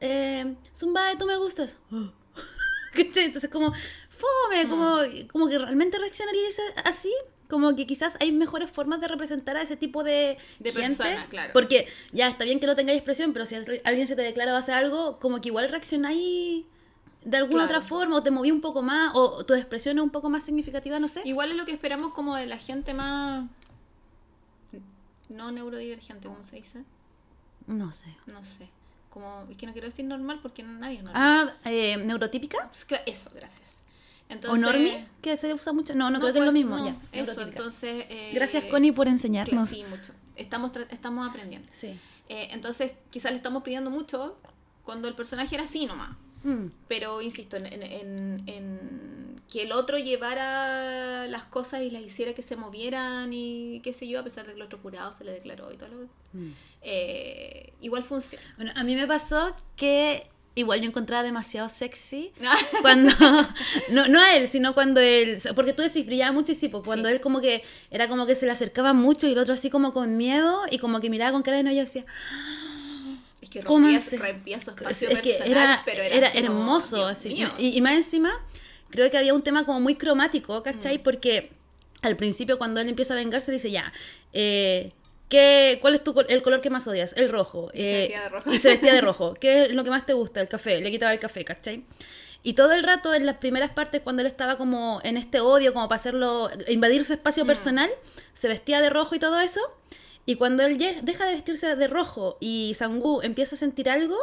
Eh, Zumba, tú me gustas. ¿Cachai? Entonces como fome, como, como que realmente reaccionarías así. Como que quizás hay mejores formas de representar a ese tipo de, De gente. persona, claro. Porque ya está bien que no tengáis expresión, pero si alguien se te declara o hace algo, como que igual reaccionáis de alguna Claro. otra forma, o te moví un poco más, o tu expresión es un poco más significativa, no sé. Igual es lo que esperamos como de la gente más... No neurodivergente, ¿cómo se dice? No sé. No sé. Como, es que no quiero decir normal porque nadie es normal. Ah, eh, neurotípica Eso, gracias. o Entonces, normie, que se usa mucho. No, no, No, creo que es lo pues, mismo. no, ya, eso, entonces... eh, Gracias, Connie, por enseñarnos. Sí, mucho. Estamos, estamos aprendiendo. Sí. Eh, entonces, quizás le estamos pidiendo mucho cuando el personaje era así nomás. Mm. Pero, insisto, en, en- en- en que el otro llevara las cosas y las hiciera que se movieran y qué sé yo, a pesar de que el otro jurado se le declaró y todo lo Mm. eh, igual funciona. Bueno, a mí me pasó que igual yo encontraba demasiado sexy cuando no, no a él sino cuando él porque tú decís brillaba mucho y sí pues cuando Sí. él como que era como que se le acercaba mucho y el otro así como con miedo y como que miraba con cara de no yo decía Es que ¿Cómo rompía, rompía su espacio es que personal, era, pero era, era, así como, hermoso Dios así y, y más encima creo que había un tema como muy cromático ¿cachai? Mm. porque al principio cuando él empieza a vengarse dice ya eh, ¿qué, ¿cuál es tu, el color que más odias? el rojo Y se eh, vestía de rojo. y se vestía de rojo ¿qué es lo que más te gusta? el café le quitaba el café ¿cachai? Y todo el rato, en las primeras partes, cuando él estaba como en este odio, como para hacerlo, invadir su Mm. espacio personal, se vestía de rojo y todo eso. Y cuando él deja de vestirse de rojo y Sangu empieza a sentir algo,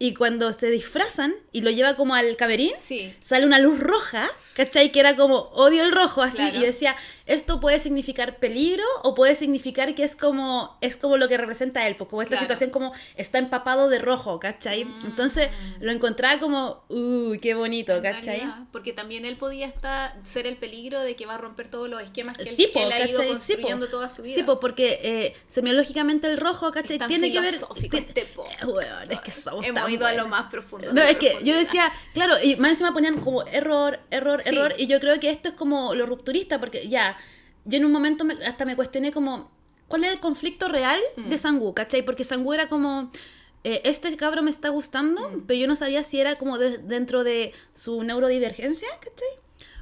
y cuando se disfrazan y lo lleva como al camerín, Sí. sale una luz roja, ¿cachai? Que era como odio el rojo, así, Claro. y decía, esto puede significar peligro o puede significar que es como, es como lo que representa él, porque como esta Claro. situación como está empapado de rojo, ¿cachai? Mm. Entonces lo encontraba como, uy, qué bonito, ¿cachai? realidad, porque también él podía estar ser el peligro de que va a romper todos los esquemas que él, Sí, que po, él ha ido ¿cachai? Sí, po. construyendo toda su vida. Sí, po, porque eh, semiológicamente el rojo, ¿cachai? Tiene que ver... este po- weón, es que somos Hemos tan ido a lo más profundo. No, es que yo decía, claro, y más encima ponían como error, error, Sí. error, y yo creo que esto es como lo rupturista, porque ya, yo en un momento me- hasta me cuestioné como, ¿cuál es el conflicto real Mm. de Sangu, cachai? Porque Sangu era como, eh, este cabro me está gustando, Mm. pero yo no sabía si era como de- dentro de su neurodivergencia, ¿cachai?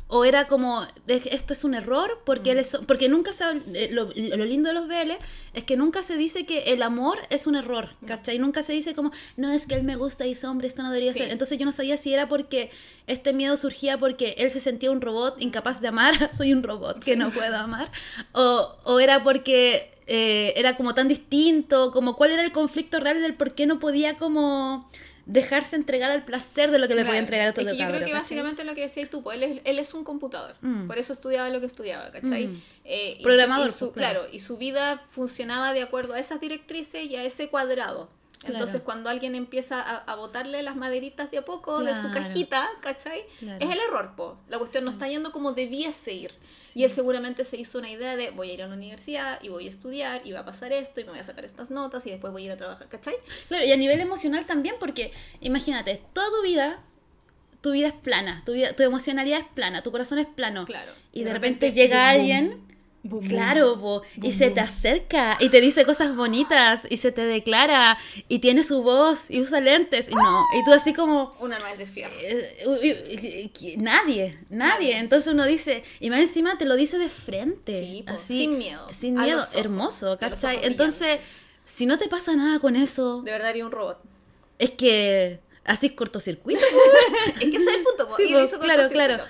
O era como, esto es un error, porque, él es, porque nunca se, eh, lo, lo lindo de los BL es que nunca se dice que el amor es un error, ¿cachai? Nunca se dice como, no, es que él me gusta y es hombre, esto no debería Sí. ser. Entonces yo no sabía si era porque este miedo surgía porque él se sentía un robot incapaz de amar, soy un robot que no puedo amar, o, o era porque eh, era como tan distinto, como cuál era el conflicto real del por qué no podía como dejarse entregar al placer de lo que le podía Claro. entregar a otro Es que yo creo que ¿cachai? básicamente lo que decías tú, pues él es, él es un computador. Mm. Por eso estudiaba lo que estudiaba, ¿cachai? Mm. Eh, y su- Programador, y su- pues, claro. claro. y su vida funcionaba de acuerdo a esas directrices y a ese cuadrado. Claro. Entonces, cuando alguien empieza a, a botarle las maderitas de a poco de su cajita, ¿cachai? Claro. Es el error, po. La cuestión no está yendo como debiese ir. Y él seguramente se hizo una idea de voy a ir a una universidad y voy a estudiar y va a pasar esto y me voy a sacar estas notas y después voy a ir a trabajar, ¿cachai? Claro, y a nivel emocional también, porque imagínate, toda tu vida, tu vida es plana, tu, vida, tu emocionalidad es plana, tu corazón es plano. Claro. Y de repente, llega boom, alguien, boom, claro, y se te acerca y te dice cosas bonitas y se te declara y tiene su voz y usa lentes y no, y tú así como... Una nuez de fierro. eh, nadie, nadie. Nadie. Entonces uno dice, y más encima te lo dice de frente. Sí, po, así, sin miedo, Sin miedo, ojos, hermoso, ¿cachai? Entonces, brillantes. si no te pasa nada con eso, De verdad haría un robot. es que así es cortocircuito. Es que ese es el punto. Sí, y po, claro, cortocircuito. claro.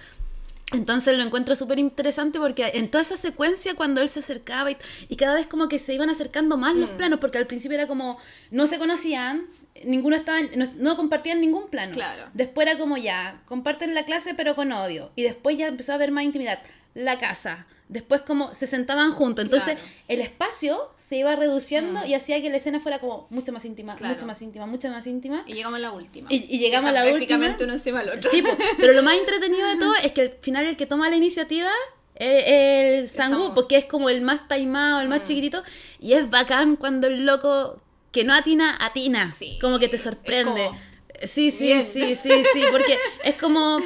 Entonces lo encuentro súper interesante porque en toda esa secuencia cuando él se acercaba y, y cada vez como que se iban acercando más Mm. los planos, porque al principio era como no se conocían, ninguno estaba, en- no, no compartían ningún plano. Claro. Después era como ya, comparten la clase pero con odio. Y después ya empezó a haber más intimidad. La casa. Después como se sentaban juntos. Entonces Claro. el espacio se iba reduciendo y hacía que la escena fuera como mucho más íntima, Claro. mucho más íntima, mucho más íntima. Y llegamos a la última. Y- y llegamos a la está Prácticamente última. uno encima del otro. Sí, pero lo más entretenido de todo es que al final el que toma la iniciativa el Sangu. porque es como el más taimado, el más Mm. chiquitito, y es bacán cuando el loco que no atina, atina, Sí, como que te sorprende. como, Sí, sí, bien. sí, sí, sí, porque es como,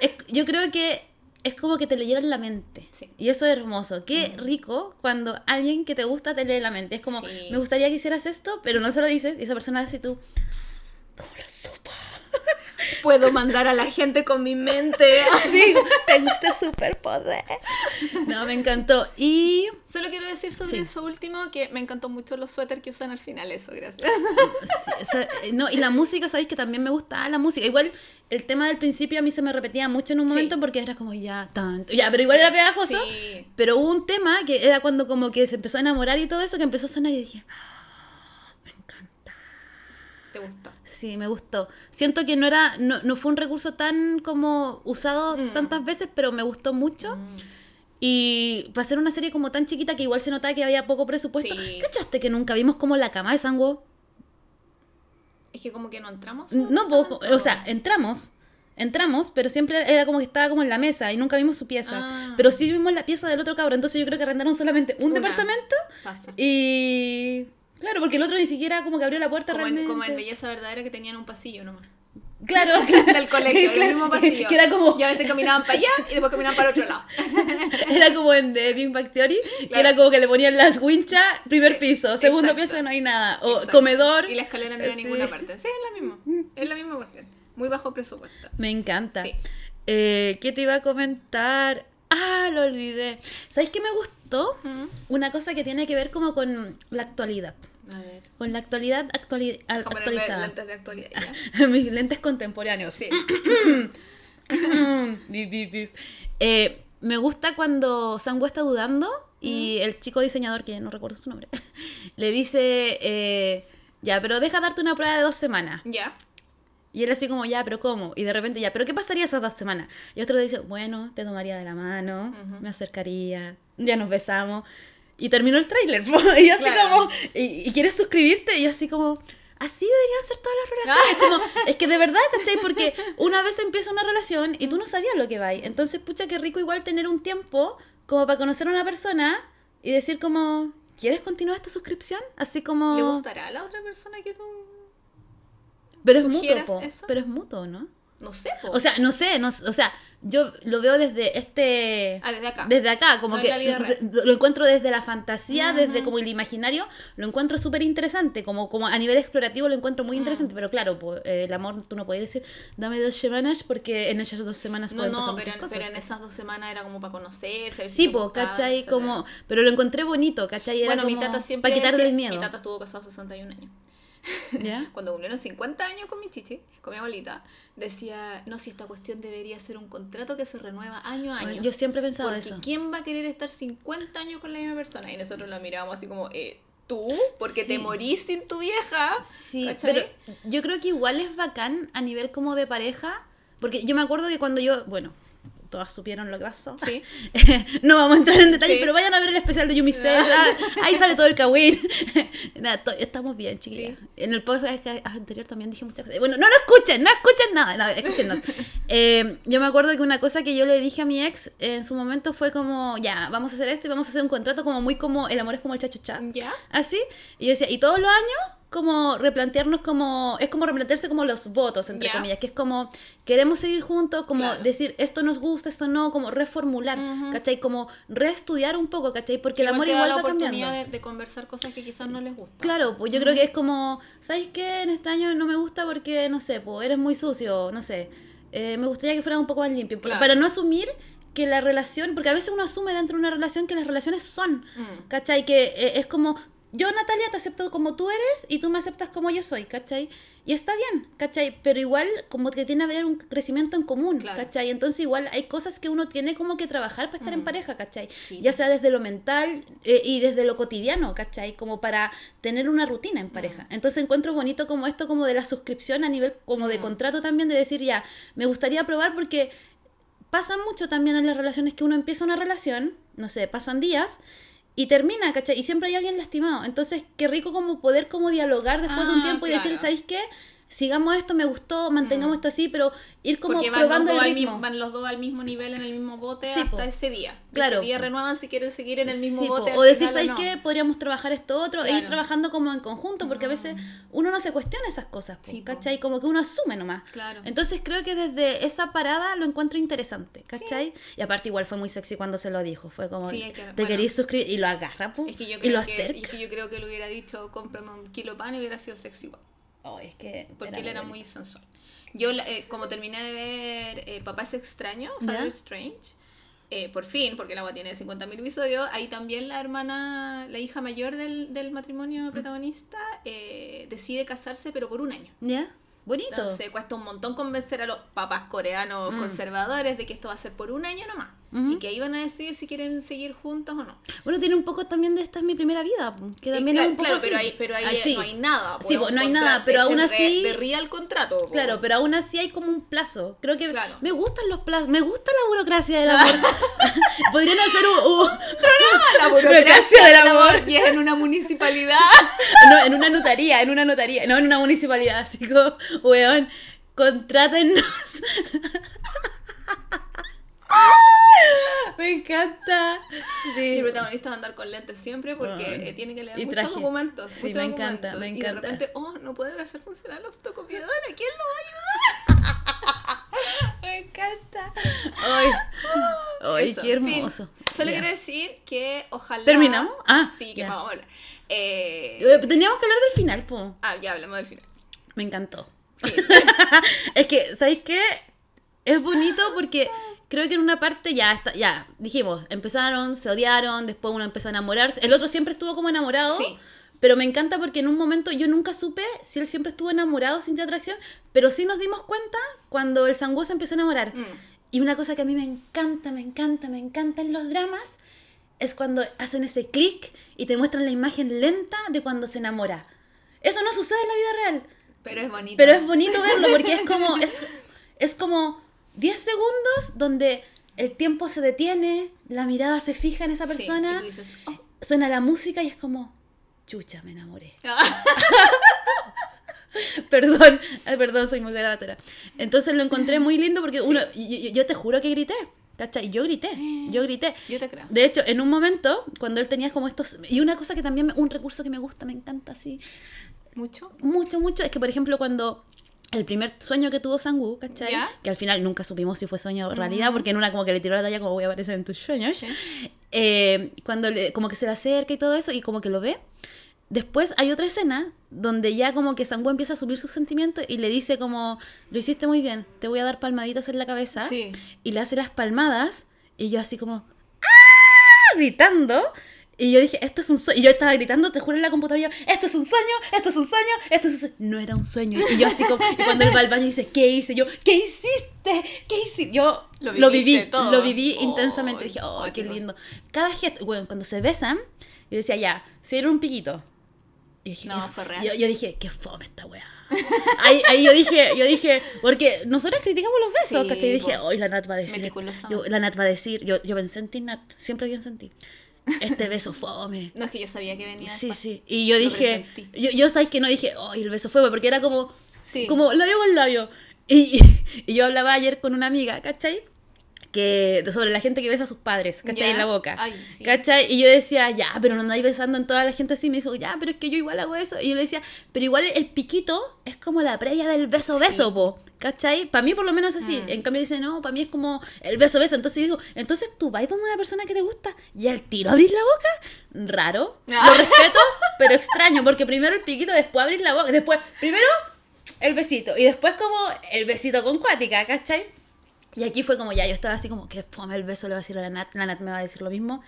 es- yo creo que es como que te leyeran la mente. Sí. Mm. Y eso es hermoso. Qué rico cuando alguien que te gusta te lee la mente. Es como, Sí. me gustaría que hicieras esto, pero no se lo dices, y esa persona dice tú, Puedo mandar a la gente con mi mente. Sí, tengo este superpoder. No, me encantó. Y Solo quiero decir sobre Sí. eso último que me encantó mucho los suéteres que usan al final. Eso, gracias. sí, o sea, eh, no, y la música, sabéis que también me gustaba la música. Igual el tema del principio a mí se me repetía mucho en un Sí. momento porque era como ya tan, ya, pero igual era pegajoso. Sí. Pero hubo un tema que era cuando como que se empezó a enamorar y todo eso que empezó a sonar y dije, "Ah, me encanta. ¿Te gustó? Sí, me gustó. Siento que no era, no, no fue un recurso tan como usado Mm. tantas veces, pero me gustó mucho. Y para ser una serie como tan chiquita que igual se notaba que había poco presupuesto. Sí. ¿Cachaste que nunca vimos como la cama de Sango? Es que como que no entramos. No, poco, o sea, entramos. entramos, pero siempre era como que estaba como en la mesa y nunca vimos su pieza. Ah. Pero sí vimos la pieza del otro cabro, entonces yo creo que arrendaron solamente un Una. departamento Pasa. y... Claro, porque el otro ni siquiera como que abrió la puerta Como en, realmente. como en Belleza Verdadera que tenían un pasillo nomás. Claro, Del colegio, Claro, el mismo pasillo. Que era como, Y a veces caminaban para allá y después caminaban para el otro lado. era como en The Big Bang Theory, que Claro. era como que le ponían las winchas, primer piso, segundo exacto. piso no hay nada, o Exacto. comedor. Y la escalera no a Sí. ninguna parte. Sí, es la misma. Es la misma cuestión. Muy bajo presupuesto. Me encanta. Sí. Eh, ¿Qué te iba a comentar? Ah, lo olvidé. ¿Sabéis qué me gustó? Una cosa que tiene que ver como con la actualidad. A ver. Con la actualidad actuali- actualizada. lentes de actualidad. ¿ya? Mis lentes contemporáneos. Sí. Eh, me gusta cuando Sam está dudando y el chico diseñador, que no recuerdo su nombre, le dice, eh, ya, pero deja darte una prueba de dos semanas. Ya. Y él así como, ya, pero ¿cómo? Y de repente, ya, pero ¿qué pasaría esas dos semanas? Y otro le dice, bueno, te tomaría de la mano, me acercaría, ya nos besamos. Y terminó el tráiler. Y yo así Claro. como, ¿y, y quieres suscribirte? Y yo así como, así deberían ser todas las relaciones. Como, es que de verdad, ¿cachai? Porque una vez empieza una relación y tú no sabías lo que va. Entonces, pucha, qué rico igual tener un tiempo como para conocer a una persona y decir como, ¿quieres continuar esta suscripción? Así como... ¿Le gustará a la otra persona que tú.? Pero es mutuo, sugieras po. eso? Pero es mutuo, ¿no? No sé, po. O sea, no sé, no, o sea, yo lo veo desde este... Ah, desde acá. Desde acá, como No que lo encuentro desde la fantasía, desde como el imaginario, lo encuentro súper interesante, como, como a nivel explorativo lo encuentro Mm. muy interesante, pero claro, pues, eh, el amor tú no puedes decir, dame dos semanas, porque en esas dos semanas no, pueden no, pasar pero, muchas cosas. pero en esas dos semanas era como para conocerse. Sí, pues, ¿cachai? etcétera. Como, pero lo encontré bonito, ¿cachai? Era Bueno, mi tata siempre. Para quitarle decía- el miedo. Mi tata estuvo casado 61 años. ¿Ya? Cuando cumplieron 50 años con mi chichi, con mi abuelita, decía: No, si esta cuestión debería ser un contrato que se renueva año a año. Yo siempre he pensado Porque eso. ¿quién va a querer estar 50 años con la misma persona? Y nosotros la mirábamos así como, eh, ¿tú? Porque Sí. te morís sin tu vieja. Sí, ¿cachai? pero yo creo que igual es bacán a nivel como de pareja, porque yo me acuerdo que cuando yo, bueno, todas supieron lo que pasó. Sí. no vamos a entrar en detalle, Sí. pero vayan a ver el especial de Yumi César, ahí sale todo el kawin. Nada, estamos bien, chiquillas. Sí. En el podcast anterior también dije muchas cosas. Bueno, no lo escuchen, no escuchen nada, no, escúchenos. Eh, yo me acuerdo que una cosa que yo le dije a mi ex en su momento fue como, ya, vamos a hacer esto y vamos a hacer un contrato como muy como, el amor es como el cha-cha-cha ¿Ya? así y yo decía y todos los años como replantearnos como es como replantearse como los votos entre comillas que es como queremos seguir juntos como Claro. decir esto nos gusta esto no como reformular ¿cachai? como reestudiar un poco ¿cachai? porque el amor igual la va oportunidad cambiando de, de conversar cosas que quizás no les gustan. Claro, pues yo creo que es como, ¿sabes qué? En este año no me gusta porque, no sé, pues eres muy sucio, no sé. Eh, me gustaría que fuera un poco más limpio. Claro. Para no asumir que la relación, porque a veces uno asume dentro de una relación que las relaciones son, Mm. ¿cachai? Que eh, es como, yo Natalia te acepto como tú eres y tú me aceptas como yo soy, ¿cachai? Y está bien, ¿cachai? Pero igual como que tiene que haber un crecimiento en común, Claro. ¿cachai? Entonces igual hay cosas que uno tiene como que trabajar para estar en pareja, ¿cachai? Mm. Sí. Ya sea desde lo mental eh, y desde lo cotidiano, ¿cachai? Como para tener una rutina en pareja. Mm. Entonces encuentro bonito como esto como de la suscripción a nivel como de Mm. contrato también, de decir ya, me gustaría probar porque pasa mucho también en las relaciones que uno empieza una relación, no sé, pasan días y termina, ¿cachai? Y siempre hay alguien lastimado. Entonces, qué rico como poder como dialogar después de un Ah, tiempo y decir. ¿sabéis qué? Sigamos esto, me gustó, mantengamos esto así, pero ir como Porque van los, probando dos el al ritmo. mismo, van los dos al mismo nivel en el mismo bote Sí, hasta po. ese día. Claro, Ese día renuevan si quieren seguir en el mismo Sí, bote. o decir, ¿sabéis no. qué? Podríamos trabajar esto otro e ir Claro. trabajando como en conjunto, porque a veces uno no se cuestiona esas cosas, po, Sí, po. ¿cachai? Como que uno asume nomás. Claro. Entonces creo que desde esa parada lo encuentro interesante, ¿cachai? Y aparte igual fue muy sexy cuando se lo dijo, fue como, Sí, es que- te bueno. queréis suscribir y lo agarra, Es que yo y creo lo que, acerca. es que yo creo que le hubiera dicho, cómprame un kilo pan y hubiera sido sexy igual. Oh, es que Porque él era muy sensual. Yo, eh, como terminé de ver eh, Papá es extraño. Father Strange, eh, por fin, porque el agua tiene 50.000 episodios, ahí también la hermana, la hija mayor del, del Mm. matrimonio protagonista, eh, decide casarse, pero por un año. ¿Ya? Bonito. Entonces cuesta un montón convencer a los papás coreanos Mm. conservadores de que esto va a ser por un año nomás. Y que ahí van a decidir si quieren seguir juntos o no. Bueno, tiene un poco también de esta es mi primera vida, que también claro, es un poco claro, así. pero ahí, pero ahí Ah, eh, sí. no hay nada. Sí, po, po, no hay nada, pero aún así- De real contrato. Claro, pero aún así hay como un plazo. Creo que Claro. me gustan los plazos, me gusta la burocracia del amor. Podrían hacer un, un- la burocracia del amor. Y es en una municipalidad. no, en una notaría, en una notaría, no en una municipalidad, así como, weón, Contrátennos. Me encanta. Y Sí. el protagonista va a andar con lentes siempre porque eh, tiene que leer muchos traje. documentos. Sí, muchos me encanta, me Y de encanta. repente, oh, no puede hacer funcionar la fotocopiadora. ¿Quién lo va a ayudar? Me encanta. Ay, ay Eso, qué fin. hermoso. Solo quiero decir que ojalá. ¿Terminamos? Ah, sí, que vamos a hablar. Eh, Eh, Teníamos que hablar del final, po. ah, ya hablamos del final. Me encantó. es que, ¿sabéis qué? Es bonito porque creo que en una parte ya está, ya, dijimos, empezaron, se odiaron, después uno empezó a enamorarse. El otro siempre estuvo como enamorado. Sí. Pero me encanta porque en un momento yo nunca supe si él siempre estuvo enamorado, sintió atracción, pero sí nos dimos cuenta cuando el Sanguo se empezó a enamorar. Mm. Y una cosa que a mí me encanta, me encanta, me encanta en los dramas es cuando hacen ese clic y te muestran la imagen lenta de cuando se enamora. Eso no sucede en la vida real. Pero es bonito. Pero es bonito verlo porque es como, es, es como 10 segundos donde el tiempo se detiene, la mirada se fija en esa Sí, persona, y tú dices, oh. suena la música y es como, chucha, me enamoré. perdón, ay, perdón, soy muy grabadora. Entonces lo encontré muy lindo porque uno, y- y- yo, te juro que grité, ¿cachai? Yo grité, yo grité. Yo te creo. De hecho, en un momento, cuando él tenía como estos... Y una cosa que también, me- un recurso que me gusta, me encanta así, ¿Mucho? mucho, mucho, es que, por ejemplo, cuando el primer sueño que tuvo Sangu, ¿cachai? ¿Ya? Que al final nunca supimos si fue sueño o realidad, porque en una como que le tiró la talla como voy a aparecer en tus sueños. Sí. Eh, cuando le- como que se le acerca y todo eso, y como que lo ve. Después hay otra escena donde ya como que Sangu empieza a subir sus sentimientos y le dice como, lo hiciste muy bien, te voy a dar palmaditas en la cabeza. Sí. Y le hace las palmadas y yo así como, ¡ah! gritando. Y yo dije, esto es un sueño. Y yo estaba gritando, te juro en la computadora, yo, esto es un sueño, esto es un sueño, esto es un sueño. No era un sueño. Y yo así como, y cuando él va al baño y dice, ¿qué hice? Yo, ¿qué hiciste? ¿Qué hiciste? Yo Lo lo, viví, todo. lo viví Ay, intensamente. Dije, oh, ay, qué lindo. Cada gesto, bueno, cuando se besan, yo decía, ya, si era un piquito. Y dije, No, fue real. Yo, yo dije, qué fome esta weá. Ahí, ahí yo dije, yo dije, porque nosotros criticamos los besos, Sí, ¿cachai? Y dije, hoy la Nat va a decir. Yo, la Nat va a decir, yo, yo pensé en ti, Nat, siempre bien en ti. Este beso fome. No es que yo sabía que venía. Sí, sí. Y yo dije, yo, yo sabes que no dije, ay, el beso fue, porque era como, Sí. como labio con labio. Y, y yo hablaba ayer con una amiga, ¿cachai? Que, sobre la gente que besa a sus padres, ¿cachai? Ya. En la boca. Ay, sí. ¿Cachai? Y yo decía, ya, pero no andáis besando en toda la gente así. Me dijo, ya, pero es que yo igual hago eso. Y yo le decía, pero igual el piquito es como la previa del beso-beso, Sí. po. ¿Cachai? Para mí por lo menos es así. Mm. En cambio dice, no, para mí es como el beso-beso. Entonces yo digo, entonces tú vas donde una persona que te gusta y al tiro abrir la boca. Raro. Ah. Lo respeto, pero extraño. Porque primero el piquito, después abrir la boca. Después, primero el besito. Y después como el besito con cuática, ¿cachai? Y aquí fue como ya, yo estaba así como que fome el beso, le va a decir a la Nat, la Nat me va a decir lo mismo.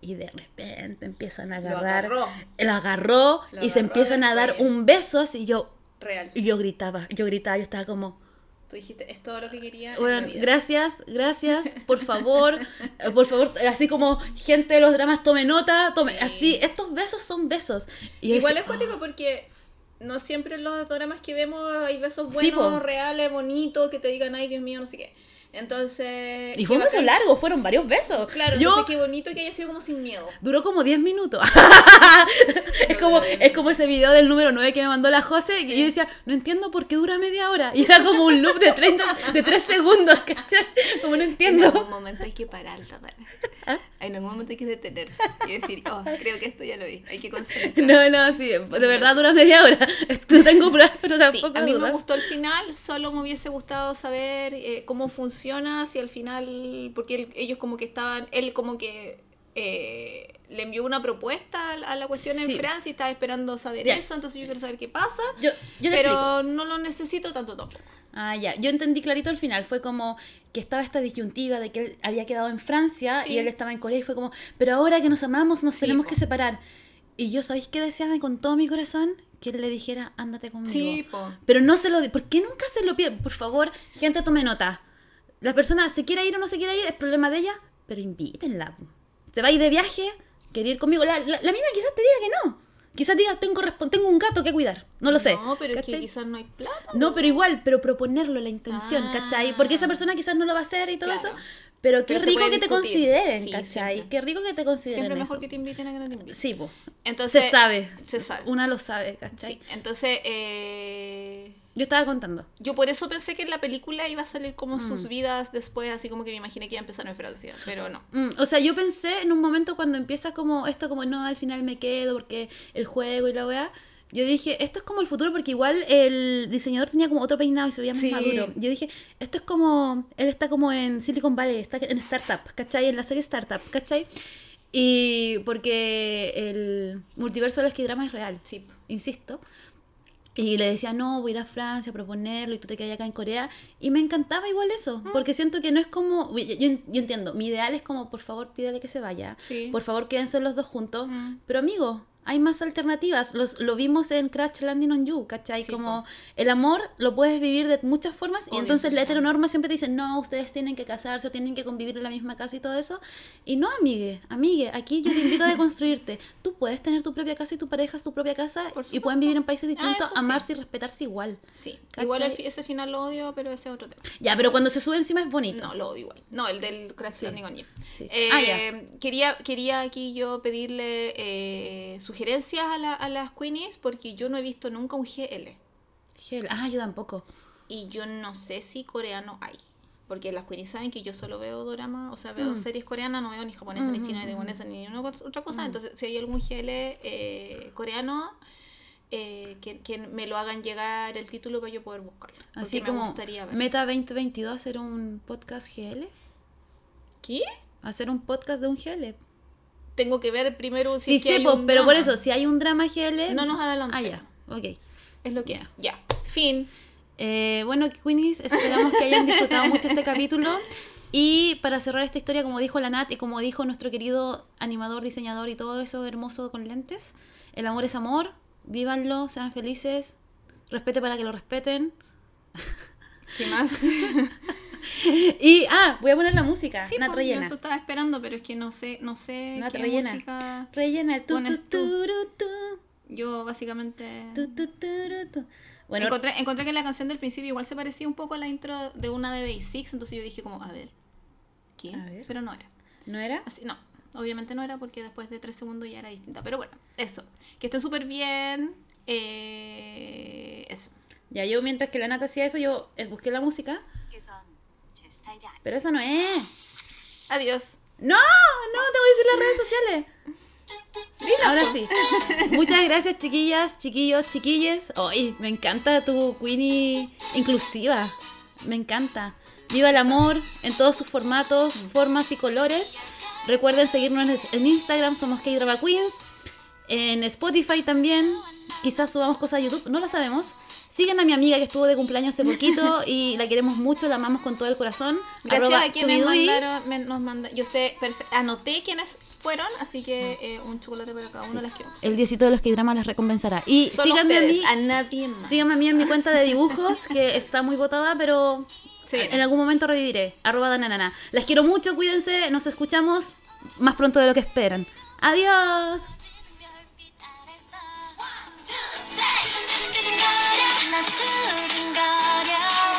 Y de repente empiezan a Lo agarrar. agarró. Lo agarró Lo y se empiezan a dar un beso y yo, Real. y yo gritaba, yo gritaba, yo estaba como, Tú dijiste, es todo lo que quería. en bueno, la vida". gracias, gracias, por favor, eh, por favor, así como gente de los dramas tome nota, tome, Sí. así, estos besos son besos. Y Igual decía, es cuático "Ah". porque no siempre en los dramas que vemos hay besos Sí, buenos, po. reales, bonitos, que te digan, ay, Dios mío, no sé qué. Entonces. Y fue un beso largo, fueron varios besos. Claro, yo, entonces qué bonito que haya sido como sin miedo. Duró como 10 minutos. es, como, es como ese video del número 9 que me mandó la José. Y yo decía, no entiendo por qué dura media hora. Y era como un loop de 30, de 3 segundos, ¿cachai? Como no En entiendo. algún momento hay que parar, Tatana. En algún momento hay que detenerse y decir, oh, creo que esto ya lo vi, hay que concentrarse. No, no, sí, de verdad dura media hora. No tengo pruebas, pero Sí, tampoco a mí me dudas. gustó el final, solo me hubiese gustado saber eh, cómo funciona, si al final, porque él- ellos como que estaban, él como que eh, le envió una propuesta a la- cuestión Sí. en Francia y estaba esperando saber Ya. eso, entonces yo quiero saber qué pasa, Yo, yo pero explico. no lo necesito tanto tampoco. Ah, ya. Yo entendí clarito al final. Fue como que estaba esta disyuntiva de que él había quedado en Francia Sí. y él estaba en Corea y fue como, pero ahora que nos amamos nos Sí, tenemos po. que separar. Y yo, ¿sabéis qué deseaba con todo mi corazón? Que él le dijera, ándate conmigo. po. Pero no se lo... ¿Por qué nunca se lo pide? Por favor, gente, tome nota. La persona se quiere ir o no se quiere ir, es problema de ella, pero invítenla. Se va a ir de viaje, quiere ir conmigo. La, la, la mina quizás te diga que no. Quizás diga, tengo, tengo un gato que cuidar. No lo sé. No, pero es que quizás no hay plata. No, pero igual, pero proponerlo, la intención, Ah. ¿cachai? Porque esa persona quizás no lo va a hacer y todo Claro. eso. Pero qué Pero rico que te consideren, Sí, ¿cachai? siempre. Qué rico que te consideren. Siempre mejor eso. que te inviten a que no te inviten. Sí, po. Entonces, se sabe. Se sabe. Una lo sabe, ¿cachai? Sí, entonces, eh, Yo estaba contando. Yo por eso pensé que en la película iba a salir como Mm. sus vidas después, así como que me imaginé que iba a empezar en Francia, pero no. Mm, o sea, yo pensé en un momento cuando empieza como esto, como no, al final me quedo porque el juego y la weá. Yo dije, esto es como el futuro porque igual el diseñador tenía como otro peinado y se veía más Sí. maduro. Yo dije, esto es como, él está como en Silicon Valley, está en Startup, ¿cachai? En la serie Startup, ¿cachai? Y porque el multiverso de los K-drama es real, Sí. insisto. Y le decía, no, voy a ir a Francia a proponerlo y tú te quedas acá en Corea. Y me encantaba igual eso, porque siento que no es como, yo, yo entiendo, mi ideal es como, por favor, pídele que se vaya. Sí. Por favor, quédense los dos juntos. Mm. Pero amigo, hay más alternativas. Los, lo vimos en Crash Landing on You, ¿cachai? Sí, como el amor lo puedes vivir de muchas formas y Obvio, entonces sí, la sí. heteronorma siempre te dice, no, ustedes tienen que casarse o tienen que convivir en la misma casa y todo eso. Y no, amigue, amigue, aquí yo te invito a deconstruirte. Tú puedes tener tu propia casa y tu pareja tu propia casa y pueden vivir en países Ah, distintos, sí. amarse y respetarse igual. Sí. ¿Cachai? Igual fi- ese final lo odio, pero ese es otro tema. Ya, pero cuando se sube encima es bonito. No, lo odio igual. No, el del Crash Landing on You. Eh, Ah, ya. quería, quería aquí yo pedirle eh, sugerencias a, la- a las Queenies porque yo no he visto nunca un GL. Gel. Ah, yo tampoco. Y yo no sé si coreano hay. Porque las Queenies saben que yo solo veo drama, o sea, veo Mm. series coreanas, no veo ni japonesa, ni china, ni taiwanesa, ni ninguna otra Mm. cosa. Entonces, si hay algún GL eh, coreano, eh, que, que me lo hagan llegar el título para yo poder buscarlo. Así me como gustaría ver. Meta 2022 hacer un podcast GL. ¿Qué? Hacer un podcast de un GL. Tengo que ver primero si Sí, es que sí, hay po, un pero por drama. eso, si hay un drama GL. No nos Ah, adelantemos. ya. Ok. Es lo que. Ya. Ya. Fin. Eh, bueno, Queenies, esperamos que hayan disfrutado mucho este capítulo. Y para cerrar esta historia, como dijo la Nat y como dijo nuestro querido animador, diseñador y todo eso hermoso con lentes, el amor es amor, vívanlo, sean felices, respete para que lo respeten. ¿Qué más? y, ah, voy a poner la música. Sí, Nat rellena. Eso estaba esperando, pero es que no sé, no sé Nat rellena. música. Rellena el tu, Yo básicamente. Bueno, encontré, encontré que la canción del principio igual se parecía un poco a la intro de una de Day Six, entonces yo dije como, a ver, ¿qué? A ver. Pero no era. ¿No era? Así, no, obviamente no era porque después de tres segundos ya era distinta. Pero bueno, eso. Que esté súper bien. Eh, eso. Ya yo mientras que la Nata hacía eso, yo eh, busqué la música pero eso no es. Adiós. No, no, te voy a decir las redes sociales. Ahora sí. Muchas gracias, chiquillas, chiquillos, chiquilles. Hoy me encanta tu Queenie inclusiva. Me encanta. Viva el amor en todos sus formatos, formas y colores. Recuerden seguirnos en Instagram, somos K-Drama Queens. En Spotify también. Quizás subamos cosas a YouTube, no lo sabemos. Sigan a mi amiga que estuvo de cumpleaños hace poquito y la queremos mucho, la amamos con todo el corazón. Gracias Arroba a quienes chubidui. mandaron, me- nos manda, yo sé, perfe- anoté quiénes fueron, así que eh, un chocolate para cada uno las quiero. El diosito de los K-Drama les recompensará. Y Solo síganme a mí, a nadie más. síganme a mí en mi cuenta de dibujos, que está muy botada, pero Sí. en algún momento reviviré. Arroba dananana. Las quiero mucho, cuídense, nos escuchamos más pronto de lo que esperan. Adiós. 나 두근거려.